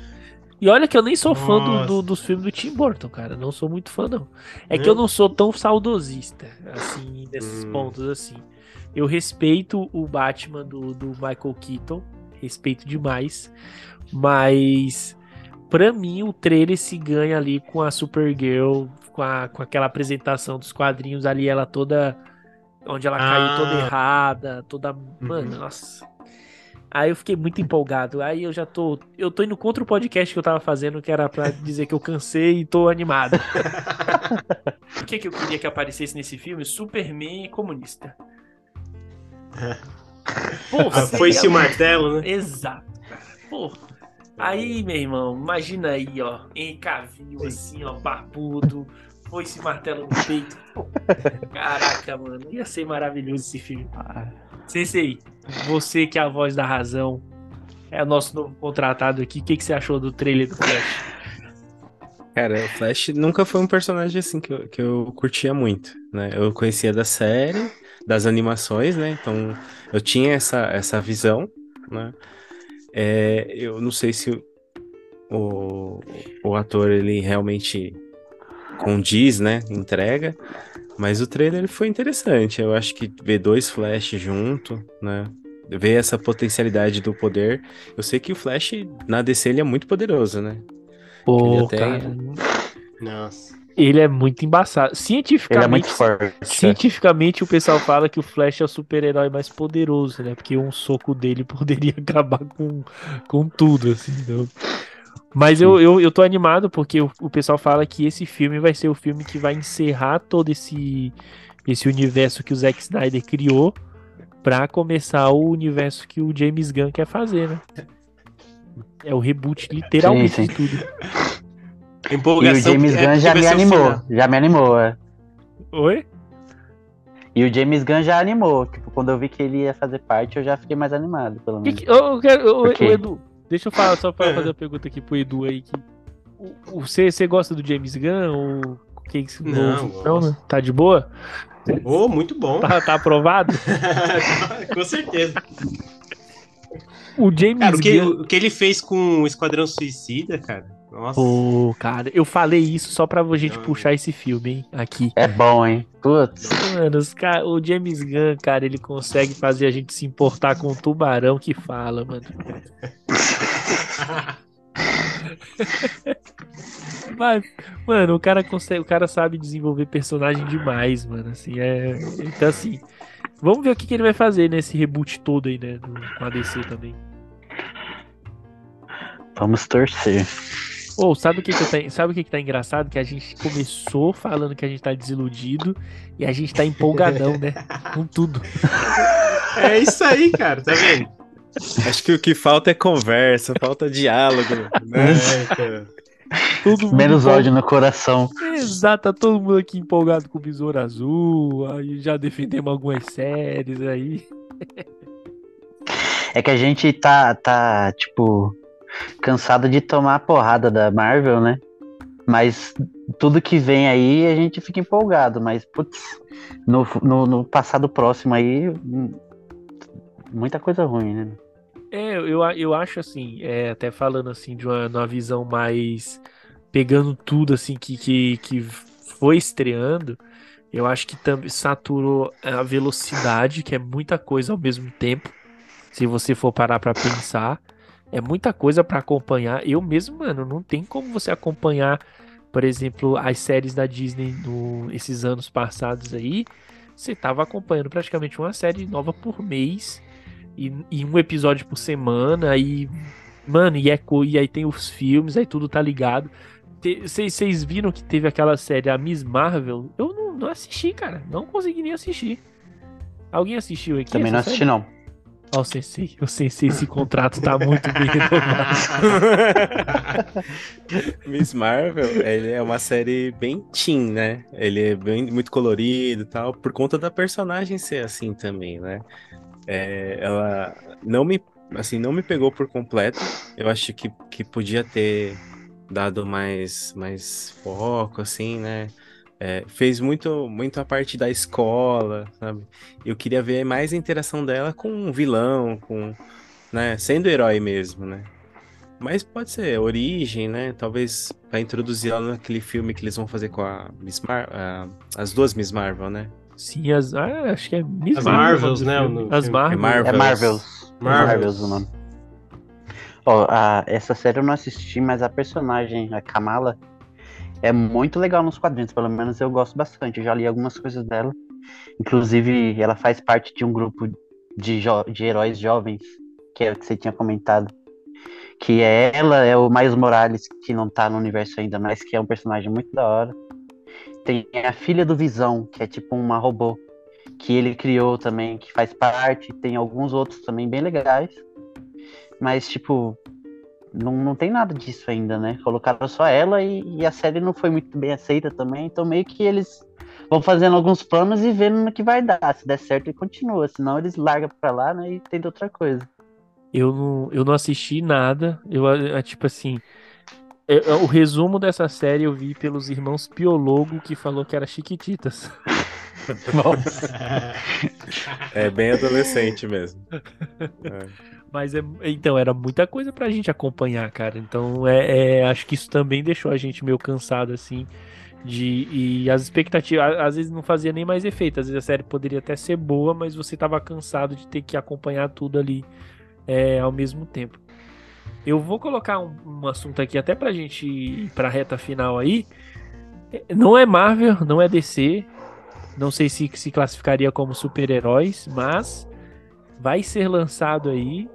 E olha que eu nem sou fã do, Nossa. do- dos filmes do Tim Burton, cara. Não sou muito fã, não. É que Não? eu não sou tão saudosista, assim, nesses Hum. pontos, assim. Eu respeito o Batman do, do Michael Keaton, respeito demais, mas pra mim o trailer se ganha ali com a Supergirl, com, a, com aquela apresentação dos quadrinhos ali, ela toda. onde ela caiu toda Ah. errada, toda. Mano, Uhum. nossa. Aí eu fiquei muito empolgado. Aí eu já tô. Eu tô indo contra o podcast que eu tava fazendo, que era pra dizer que eu cansei e tô animado. (laughs) o que, que eu queria que aparecesse nesse filme? Superman comunista. (laughs) Porra, Ah, Foi-se o martelo, né? Exato, cara. Porra. Aí, meu irmão, imagina aí, ó. Em assim, ó, barbudo. Foi esse martelo no peito. Caraca, mano. Ia ser maravilhoso esse filme. Sensei, você que é a voz da razão, é o nosso novo contratado aqui. O que, que você achou do trailer do Flash? Cara, o Flash nunca foi um personagem assim que eu, que eu curtia muito, né? Eu conhecia da série, das animações, né? Então eu tinha essa, essa visão, né? É, eu não sei se o, o ator ele realmente condiz, né? Entrega, mas o trailer ele foi interessante. Eu acho que ver dois Flash junto, né? Ver essa potencialidade do poder. Eu sei que o Flash na DC ele é muito poderoso, né? Pô, até- cara. Nossa. Ele é muito embaçado. Ele Cientificamente, é muito forte. cientificamente o pessoal fala que o Flash é o super-herói mais poderoso, né? Porque um soco dele (laughs) poderia acabar com, com tudo, assim. Então... Mas eu, eu, eu tô animado porque o, o pessoal fala que esse filme vai ser o filme que vai encerrar todo esse, esse universo que o Zack Snyder criou pra começar o universo que o James Gunn quer fazer, né? É o reboot literalmente Sim, sim. de tudo. (laughs) E o Empolgação James é Gunn já me o animou. final. Já me animou, é. Oi? E o James Gunn já animou. Tipo, quando eu vi que ele ia fazer parte, eu já fiquei mais animado, pelo menos. que- eu, eu quero, Por quê? Edu, deixa eu falar só pra fazer uma pergunta aqui pro Edu aí. Que, o- o- você, você gosta do James Gunn? Ou que que- Não, né? Tá de boa? Oh, muito bom. Tá, tá aprovado? (laughs) Com certeza. O James Cara, o que, Gunn. o que ele fez com o Esquadrão Suicida, cara. Nossa. Pô, cara, eu falei isso só pra gente Não. puxar esse filme, hein? Aqui. É bom, hein? Putz. Mano, o James Gunn, cara, ele consegue fazer a gente se importar com o tubarão que fala, mano. (laughs) Mas, mano, o cara consegue, o cara sabe desenvolver personagem demais, mano. Assim, é. Então, assim, vamos ver o que, que ele vai fazer nesse reboot todo aí, né? do- Com a DC também. Vamos torcer. Ou sabe o que, que, tá, sabe o que, que tá engraçado? Que a gente começou falando que a gente tá desiludido e a gente tá empolgadão, né? (laughs) Com tudo. É isso aí, cara, tá vendo? Acho que o que falta é conversa, falta diálogo, né? É, cara. Todo mundo Menos empol- ódio no coração. Exato, tá todo mundo aqui empolgado com o Besouro Azul. Aí já defendemos algumas séries aí. É que a gente tá, tá, tipo, cansado de tomar a porrada da Marvel, né? Mas tudo que vem aí a gente fica empolgado. Mas, putz, no, no, no passado próximo aí, muita coisa ruim, né? É, eu, eu acho assim, é, até falando assim de uma, uma visão mais pegando tudo assim que, que, que foi estreando, eu acho que também saturou a velocidade, que é muita coisa ao mesmo tempo. Se você for parar pra pensar, é muita coisa pra acompanhar. Eu mesmo, mano, não tem como você acompanhar, por exemplo, as séries da Disney no, esses anos passados aí. Você tava acompanhando praticamente uma série nova por mês e, e um episódio por semana, e. Mano, e, é, e aí tem os filmes, aí tudo tá ligado. Vocês viram que teve aquela série, a Miss Marvel? Eu não, não assisti, cara. Não consegui nem assistir. Alguém assistiu aqui? Também não assisti, não. Ó, o Sensei, o Sensei, esse contrato tá muito bem. (laughs) Miss Marvel, ele é uma série bem teen, né? Ele é bem, muito colorido e tal, por conta da personagem ser assim também, né? É, ela não me, assim, não me pegou por completo. Eu acho que, que podia ter dado mais, mais foco, assim, né? É, fez muito, muito a parte da escola, sabe? Eu queria ver mais a interação dela com um vilão, com, né? Sendo herói mesmo, né? Mas pode ser origem, né? Talvez pra introduzir ela naquele filme que eles vão fazer com a Miss Mar a- as duas Miss Marvel, né? Sim, as, ah, acho que é Miss As Marvel, Marvels, o né. As. Marvel. É Marvel. É Marvels. Marvels. Marvels o nome. Ó, a- essa série eu não assisti, mas a personagem, a Kamala, é muito legal nos quadrinhos. Pelo menos eu gosto bastante. Eu já li algumas coisas dela. Inclusive, ela faz parte de um grupo de, de heróis jovens, que é o que você tinha comentado. Que é ela, é o Miles Morales, que não tá no universo ainda, mas que é um personagem muito da hora. Tem a filha do Visão, que é tipo uma robô, que ele criou também, que faz parte. Tem alguns outros também bem legais. Mas, tipo, não, não tem nada disso ainda, né? Colocaram só ela e, e a série não foi muito bem aceita também. Então, meio que eles vão fazendo alguns planos e vendo no que vai dar. Se der certo, ele continua. Senão, eles largam pra lá, né? E tem outra coisa. Eu não, eu não assisti nada. Eu, é, tipo assim. é- é, o resumo dessa série eu vi pelos irmãos Piologo que falou que era Chiquititas. (laughs) (laughs) É bem adolescente mesmo. É. Mas é, então, era muita coisa pra gente acompanhar, cara. Então, é, é, acho que isso também deixou a gente meio cansado, assim. De, e as expectativas, às vezes não fazia nem mais efeito. Às vezes a série poderia até ser boa, mas você tava cansado de ter que acompanhar tudo ali é, ao mesmo tempo. Eu vou colocar um, um assunto aqui até pra gente ir pra reta final aí. É, Não é Marvel, não é DC. Não sei se se classificaria como super-heróis, mas vai ser lançado aí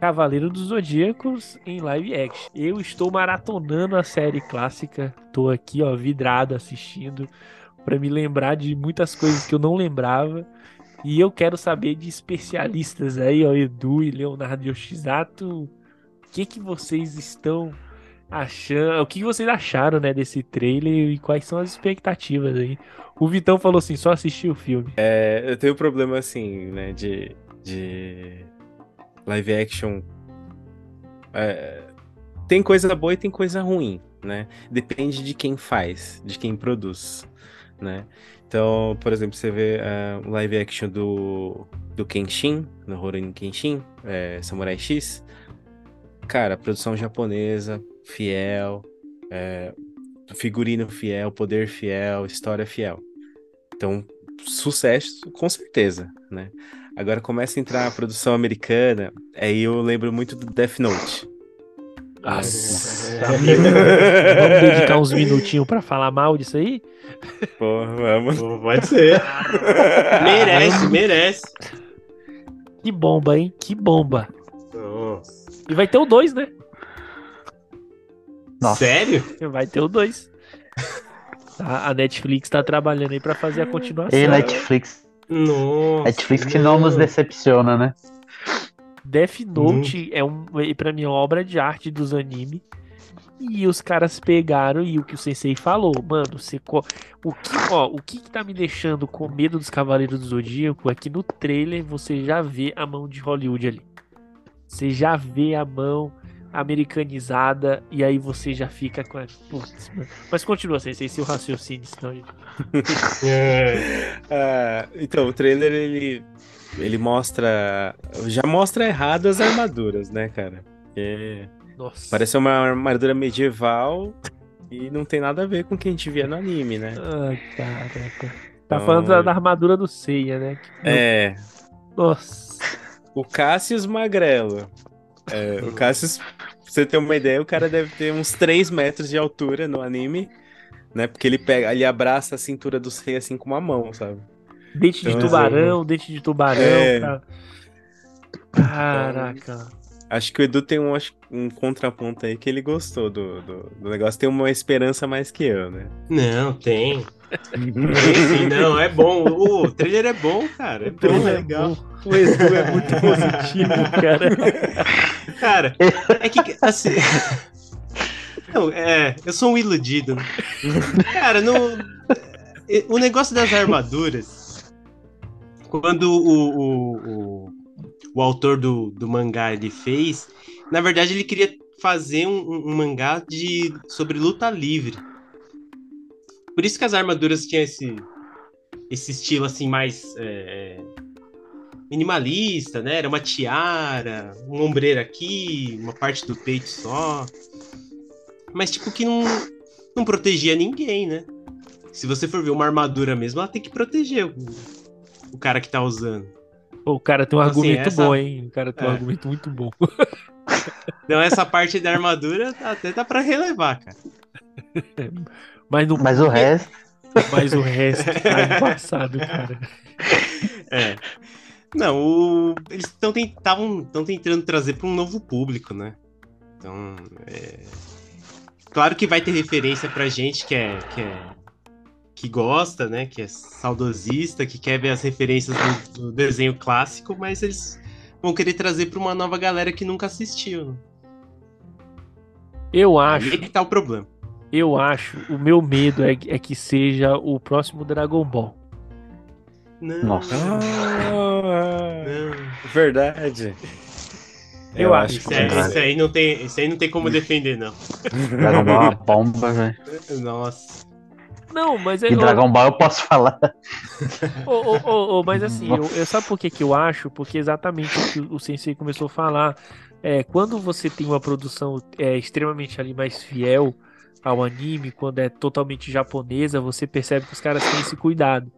Cavaleiro dos Zodíacos em live action. Eu estou maratonando a série clássica. Tô aqui, ó, vidrado assistindo para me lembrar de muitas coisas que eu não lembrava. E eu quero saber de especialistas aí, ó, Edu e Leonardo Yoshizato, o que que vocês estão achando, o que vocês acharam, né, desse trailer e quais são as expectativas aí. O Vitão falou assim, só assistir o filme. É, eu tenho problema assim, né, de, de live action. É, tem coisa boa e tem coisa ruim, né? Depende de quem faz, de quem produz, né? Então, por exemplo, você vê uh, o live action do, do Kenshin, no Rurouni Kenshin, é, Samurai X. Cara, produção japonesa, fiel, é, figurino fiel, poder fiel, história fiel. Então, sucesso com certeza, né? Agora começa a entrar a produção americana, aí eu lembro muito do Death Note. Nossa, (laughs) vamos dedicar uns minutinhos para falar mal disso aí? Pô, vamos. Pô, pode ser. (laughs) merece, merece. Que bomba, hein? Que bomba. Nossa. E vai ter o 2, né? Nossa. Sério? Vai ter o 2. A Netflix tá trabalhando aí pra fazer a continuação. E Netflix. Nossa. Netflix que não nos decepciona, né? Death Note hum. é um, pra mim, uma obra de arte dos anime. E os caras pegaram e o que o Sensei falou, mano, você, o que, ó, o que, que tá me deixando com medo dos Cavaleiros do Zodíaco é que no trailer você já vê a mão de Hollywood ali. Você já vê a mão americanizada e aí você já fica com. Putz, mas continua sem assim, o raciocínio senão gente... uh, (laughs) então o trailer ele ele mostra já mostra errado as armaduras né cara? É... Nossa. parece uma armadura medieval e não tem nada a ver com quem a gente via no anime né? Ai caraca. Tá então... falando da, da, armadura do Seiya né? É. nossa. O Cassius Magrelo é, o Cassius, pra você ter uma ideia, o cara deve ter uns 3 metros de altura no anime, né? Porque ele pega, ele abraça a cintura do rei assim com uma mão, sabe? Dente então, de tubarão, assim, dente de tubarão. É... Cara. Caraca. Acho que o Edu tem um, um contraponto aí que ele gostou do, do, do, negócio. Tem uma esperança mais que eu, né? Não, tem. Sim, não, é bom. O trailer é bom, cara. É bom, é legal. O Edu é muito (laughs) positivo, cara. Cara, é que, assim... Não, é, eu sou um iludido. Né? Cara, no, o negócio das armaduras, quando o, o, o, o autor do, do mangá ele fez, na verdade ele queria fazer um, um mangá de, sobre luta livre. Por isso que as armaduras tinham esse, esse estilo assim mais é, minimalista, né? Era uma tiara, um ombreiro aqui, uma parte do peito só. Mas tipo que não, não protegia ninguém, né? Se você for ver uma armadura mesmo, ela tem que proteger o, o cara que tá usando. O cara tem um então, assim, argumento essa... bom, hein? O cara tem é. um argumento muito bom. Então essa parte da armadura até dá pra relevar, cara. (laughs) Mas, no... Mas o resto. (laughs) Mas o resto tá embaçado, cara. É. Não, o... eles estão tentando, tentando trazer para um novo público, né? Então, é... claro que vai ter referência pra gente que é, que é que gosta, né? Que é saudosista, que quer ver as referências do, do desenho clássico, mas eles vão querer trazer para uma nova galera que nunca assistiu. Né? Eu acho. Aí que tá o problema. Eu acho, o meu medo é, é que seja o próximo Dragon Ball. Não. Nossa. Ah, não. Verdade. Eu, eu acho. Isso, é, isso, aí não tem, isso aí não tem como defender, não. Dragon Ball é uma bomba, velho. Nossa. Não, mas é. E Dragon Ball eu posso falar. Oh, oh, oh, mas assim, eu, eu, sabe por que, que eu acho? Porque exatamente o que o Sensei começou a falar. É, quando você tem uma produção é, extremamente ali mais fiel ao anime, quando é totalmente japonesa, você percebe que os caras têm esse cuidado.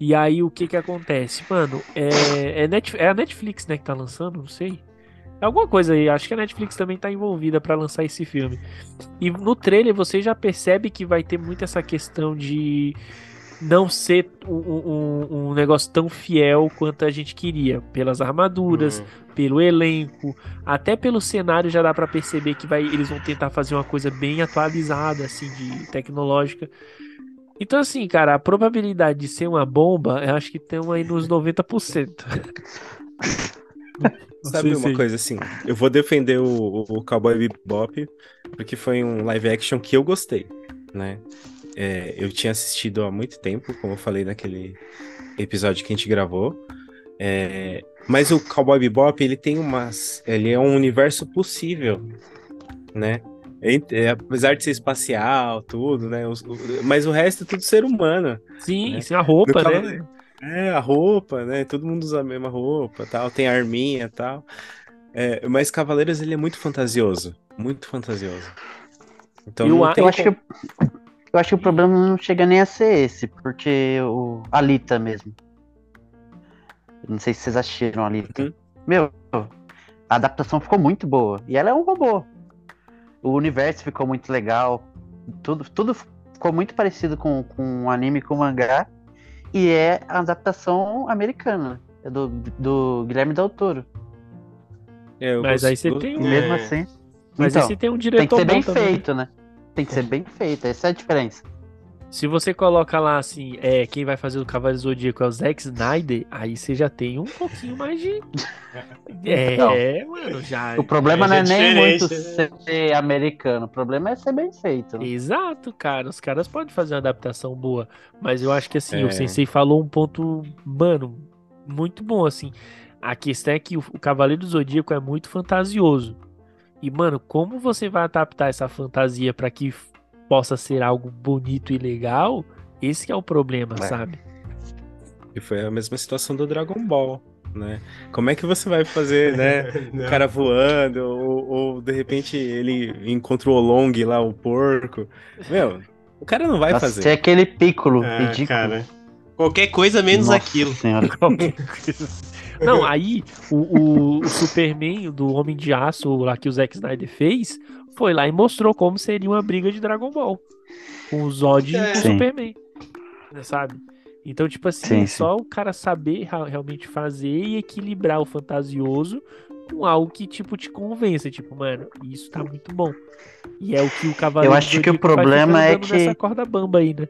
E aí o que que acontece? Mano, é, é, Net, é a Netflix, né, que tá lançando, não sei. É alguma coisa aí, acho que a Netflix também tá envolvida para lançar esse filme. E no trailer você já percebe que vai ter muito essa questão de não ser um, um, um, negócio tão fiel quanto a gente queria. Pelas armaduras, uhum. pelo elenco, até pelo cenário já dá para perceber que vai, eles vão tentar fazer uma coisa bem atualizada, assim, de tecnológica. Então, assim, cara, a probabilidade de ser uma bomba, eu acho que tem aí nos 90%. (laughs) Sabe uma coisa assim? Eu vou defender o, o Cowboy Bebop porque foi um live action que eu gostei, né? É, eu tinha assistido há muito tempo, como eu falei naquele episódio que a gente gravou. É, mas o Cowboy Bebop, ele tem umas... Ele é um universo possível, né? É, apesar de ser espacial, tudo, né? mas o resto é tudo ser humano. Sim, né? sim a roupa, né? É, a roupa, né? Todo mundo usa a mesma roupa, tal, tem arminha, tal. É, mas Cavaleiros ele é muito fantasioso, muito fantasioso. Então eu, eu acho que eu acho que o problema não chega nem a ser esse, porque o Alita mesmo. Não sei se vocês assistiram a Alita. Uhum. Meu, a adaptação ficou muito boa. E ela é um robô. O universo ficou muito legal. Tudo, tudo ficou muito parecido com, com o anime com o mangá. E é a adaptação americana. É do, do Guilherme Del Toro. É, Mas aí você tem um. Mesmo assim. Mas então, aí você tem um diretor. Tem que ser bem também. feito, né? Tem que ser bem feito. Essa é a diferença. Se você coloca lá assim, é, quem vai fazer o Cavaleiro Zodíaco é o Zack Snyder, aí você já tem um pouquinho mais de. (laughs) É, mano, já. O problema é, não é nem muito né? ser americano, o problema é ser bem feito. Né? Exato, cara. Os caras podem fazer uma adaptação boa, mas eu acho que assim, é. o Sensei falou um ponto, mano, muito bom, assim. A questão é que o, o Cavaleiro do Zodíaco é muito fantasioso. E, mano, como você vai adaptar essa fantasia para que possa ser algo bonito e legal, esse é o problema, é. sabe? E foi a mesma situação do Dragon Ball, né? Como é que você vai fazer, (laughs) né? o cara voando, ou, ou, de repente ele encontra o Long lá, o porco. Meu, o cara não vai Nossa, fazer. É aquele pícolo ah, ridículo. Cara. Qualquer coisa menos Nossa aquilo. Senhora. (laughs) (laughs) Não, aí o, o, o, Superman do Homem de Aço lá que o Zack Snyder fez foi lá e mostrou como seria uma briga de Dragon Ball. Com o Zod é. e com o Superman. Sabe? Então, tipo assim, sim, é só sim. o cara saber realmente fazer e equilibrar o fantasioso com algo que, tipo, te convença. Tipo, mano, isso tá muito bom. E é o que o Cavaleiro Eu acho que o problema é que. Nessa corda bamba aí, né?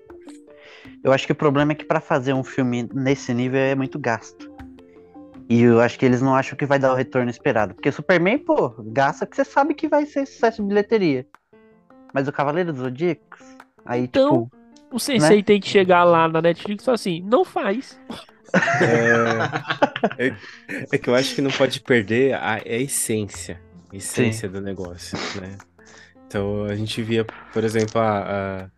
Eu acho que o problema é que para fazer um filme nesse nível é muito gasto. E eu acho que eles não acham que vai dar o retorno esperado. Porque Superman, pô, gasta que você sabe que vai ser sucesso de bilheteria. Mas o Cavaleiro dos Zodíacos, aí então, tipo. O Sensei né? tem que chegar lá na Netflix e falar assim: não faz. É, é, é, que eu acho que não pode perder a, a essência, a essência Sim. do negócio, né? Então a gente via, por exemplo, a,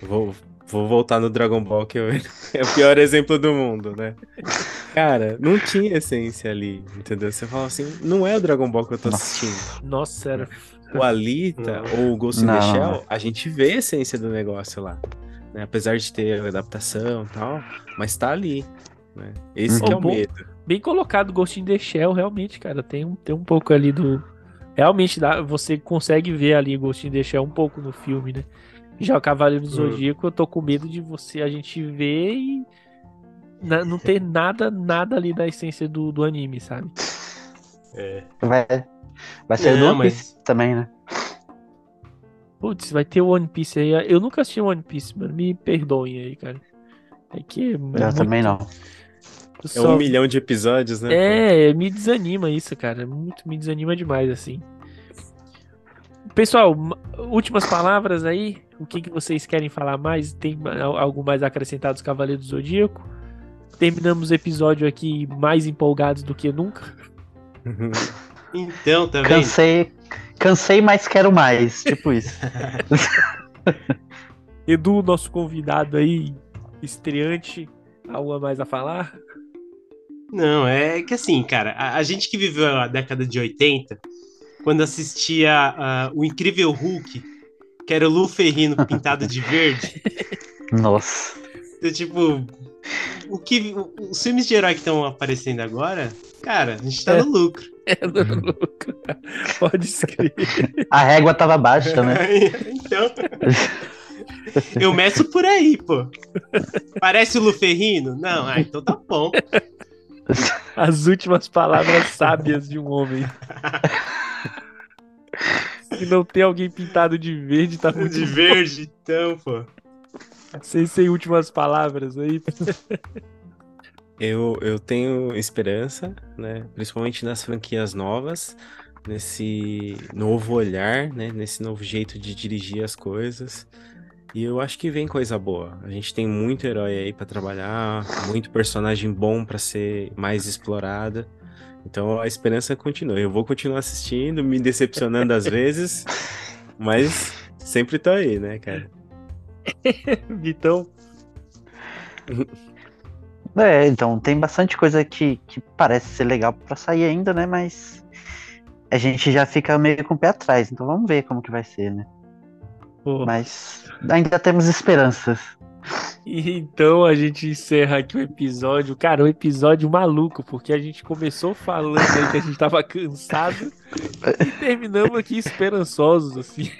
a vou, Vou voltar no Dragon Ball, que (laughs) é o pior exemplo do mundo, né? Cara, não tinha essência ali, entendeu? Você fala assim, não é o Dragon Ball que eu tô assistindo. Nossa, era. O Alita ou o Ghost in the Shell, a gente vê a essência do negócio lá. Né? Apesar de ter adaptação e tal, mas tá ali. Né? Esse é o bom, medo. Bem colocado Ghost in the Shell, realmente, cara. Tem um, tem um pouco ali do. Realmente dá, você consegue ver ali Ghost in the Shell um pouco no filme, né? Já o Cavaleiro do hum. Zodíaco, eu tô com medo de você, a gente ver e na, não ter nada, nada ali da essência do, do anime, sabe? É. Vai, vai ser do One Piece mas... também, né? Putz, vai ter o One Piece aí. Eu nunca assisti One Piece, mano. Me perdoem aí, cara. É que. É eu muito... também não. É um milhão de episódios, né? É, me desanima isso, cara. Muito me desanima demais, assim. Pessoal, últimas palavras aí. O que, que vocês querem falar mais? Tem algo mais acrescentado dos Cavaleiros do Zodíaco? Terminamos o episódio aqui mais empolgados do que nunca. (laughs) então, também. Tá cansei, cansei, mas quero mais. Tipo isso. (laughs) (laughs) Edu, nosso convidado aí, estreante, algo a mais a falar? Não, é que assim, cara, a, a gente que viveu a década de 80 quando assistia uh, o Incrível Hulk, que era o Lu Ferrino pintado de verde. (laughs) Nossa. Então, tipo, o que, os filmes de herói que estão aparecendo agora, cara, a gente tá é, no lucro. É no lucro. Pode escrever. (laughs) A régua tava baixa, né? (laughs) então. Eu meço por aí, pô. Parece o Luferrino? Não, ah, então tá bom. As últimas palavras sábias de um homem. Se não tem alguém pintado de verde, tá muito De verde, então, pô. Sem, sem últimas palavras aí. Eu, eu tenho esperança, né? Principalmente nas franquias novas, nesse novo olhar, né? Nesse novo jeito de dirigir as coisas. E eu acho que vem coisa boa. A gente tem muito herói aí para trabalhar, muito personagem bom para ser mais explorada. Então a esperança continua. Eu vou continuar assistindo, me decepcionando às vezes, (laughs) mas sempre tô aí, né, cara? (laughs) Vitão. (laughs) É, então tem bastante coisa que, que parece ser legal para sair ainda, né? Mas a gente já fica meio com o pé atrás, então vamos ver como que vai ser, né? Pô. Mas ainda temos esperanças. (laughs) Então a gente encerra aqui o episódio. Cara, um episódio maluco, porque a gente começou falando aí que a gente tava cansado e terminamos aqui esperançosos, assim.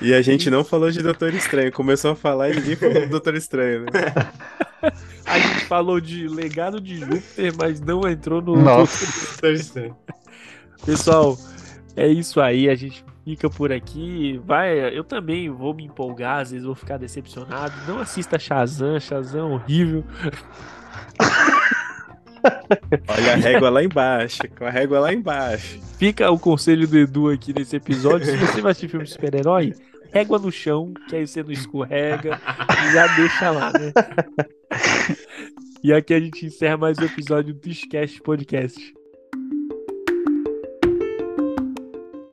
E a gente não falou de Doutor Estranho, começou a falar e ninguém falou do Doutor Estranho, né? (laughs) A gente falou de Legado de Júpiter, mas não entrou no Nossa. Doutor Estranho. Pessoal, é isso aí, a gente fica por aqui. Vai, eu também vou me empolgar, às vezes vou ficar decepcionado. Não assista Shazam, Shazam é horrível. (laughs) Olha a régua lá embaixo, com a régua lá embaixo. Fica o conselho do Edu aqui nesse episódio. Se você vai assistir filme de super-herói, régua no chão, que aí você não escorrega e já deixa lá, né? (laughs) E aqui a gente encerra mais um episódio do Discast Podcast.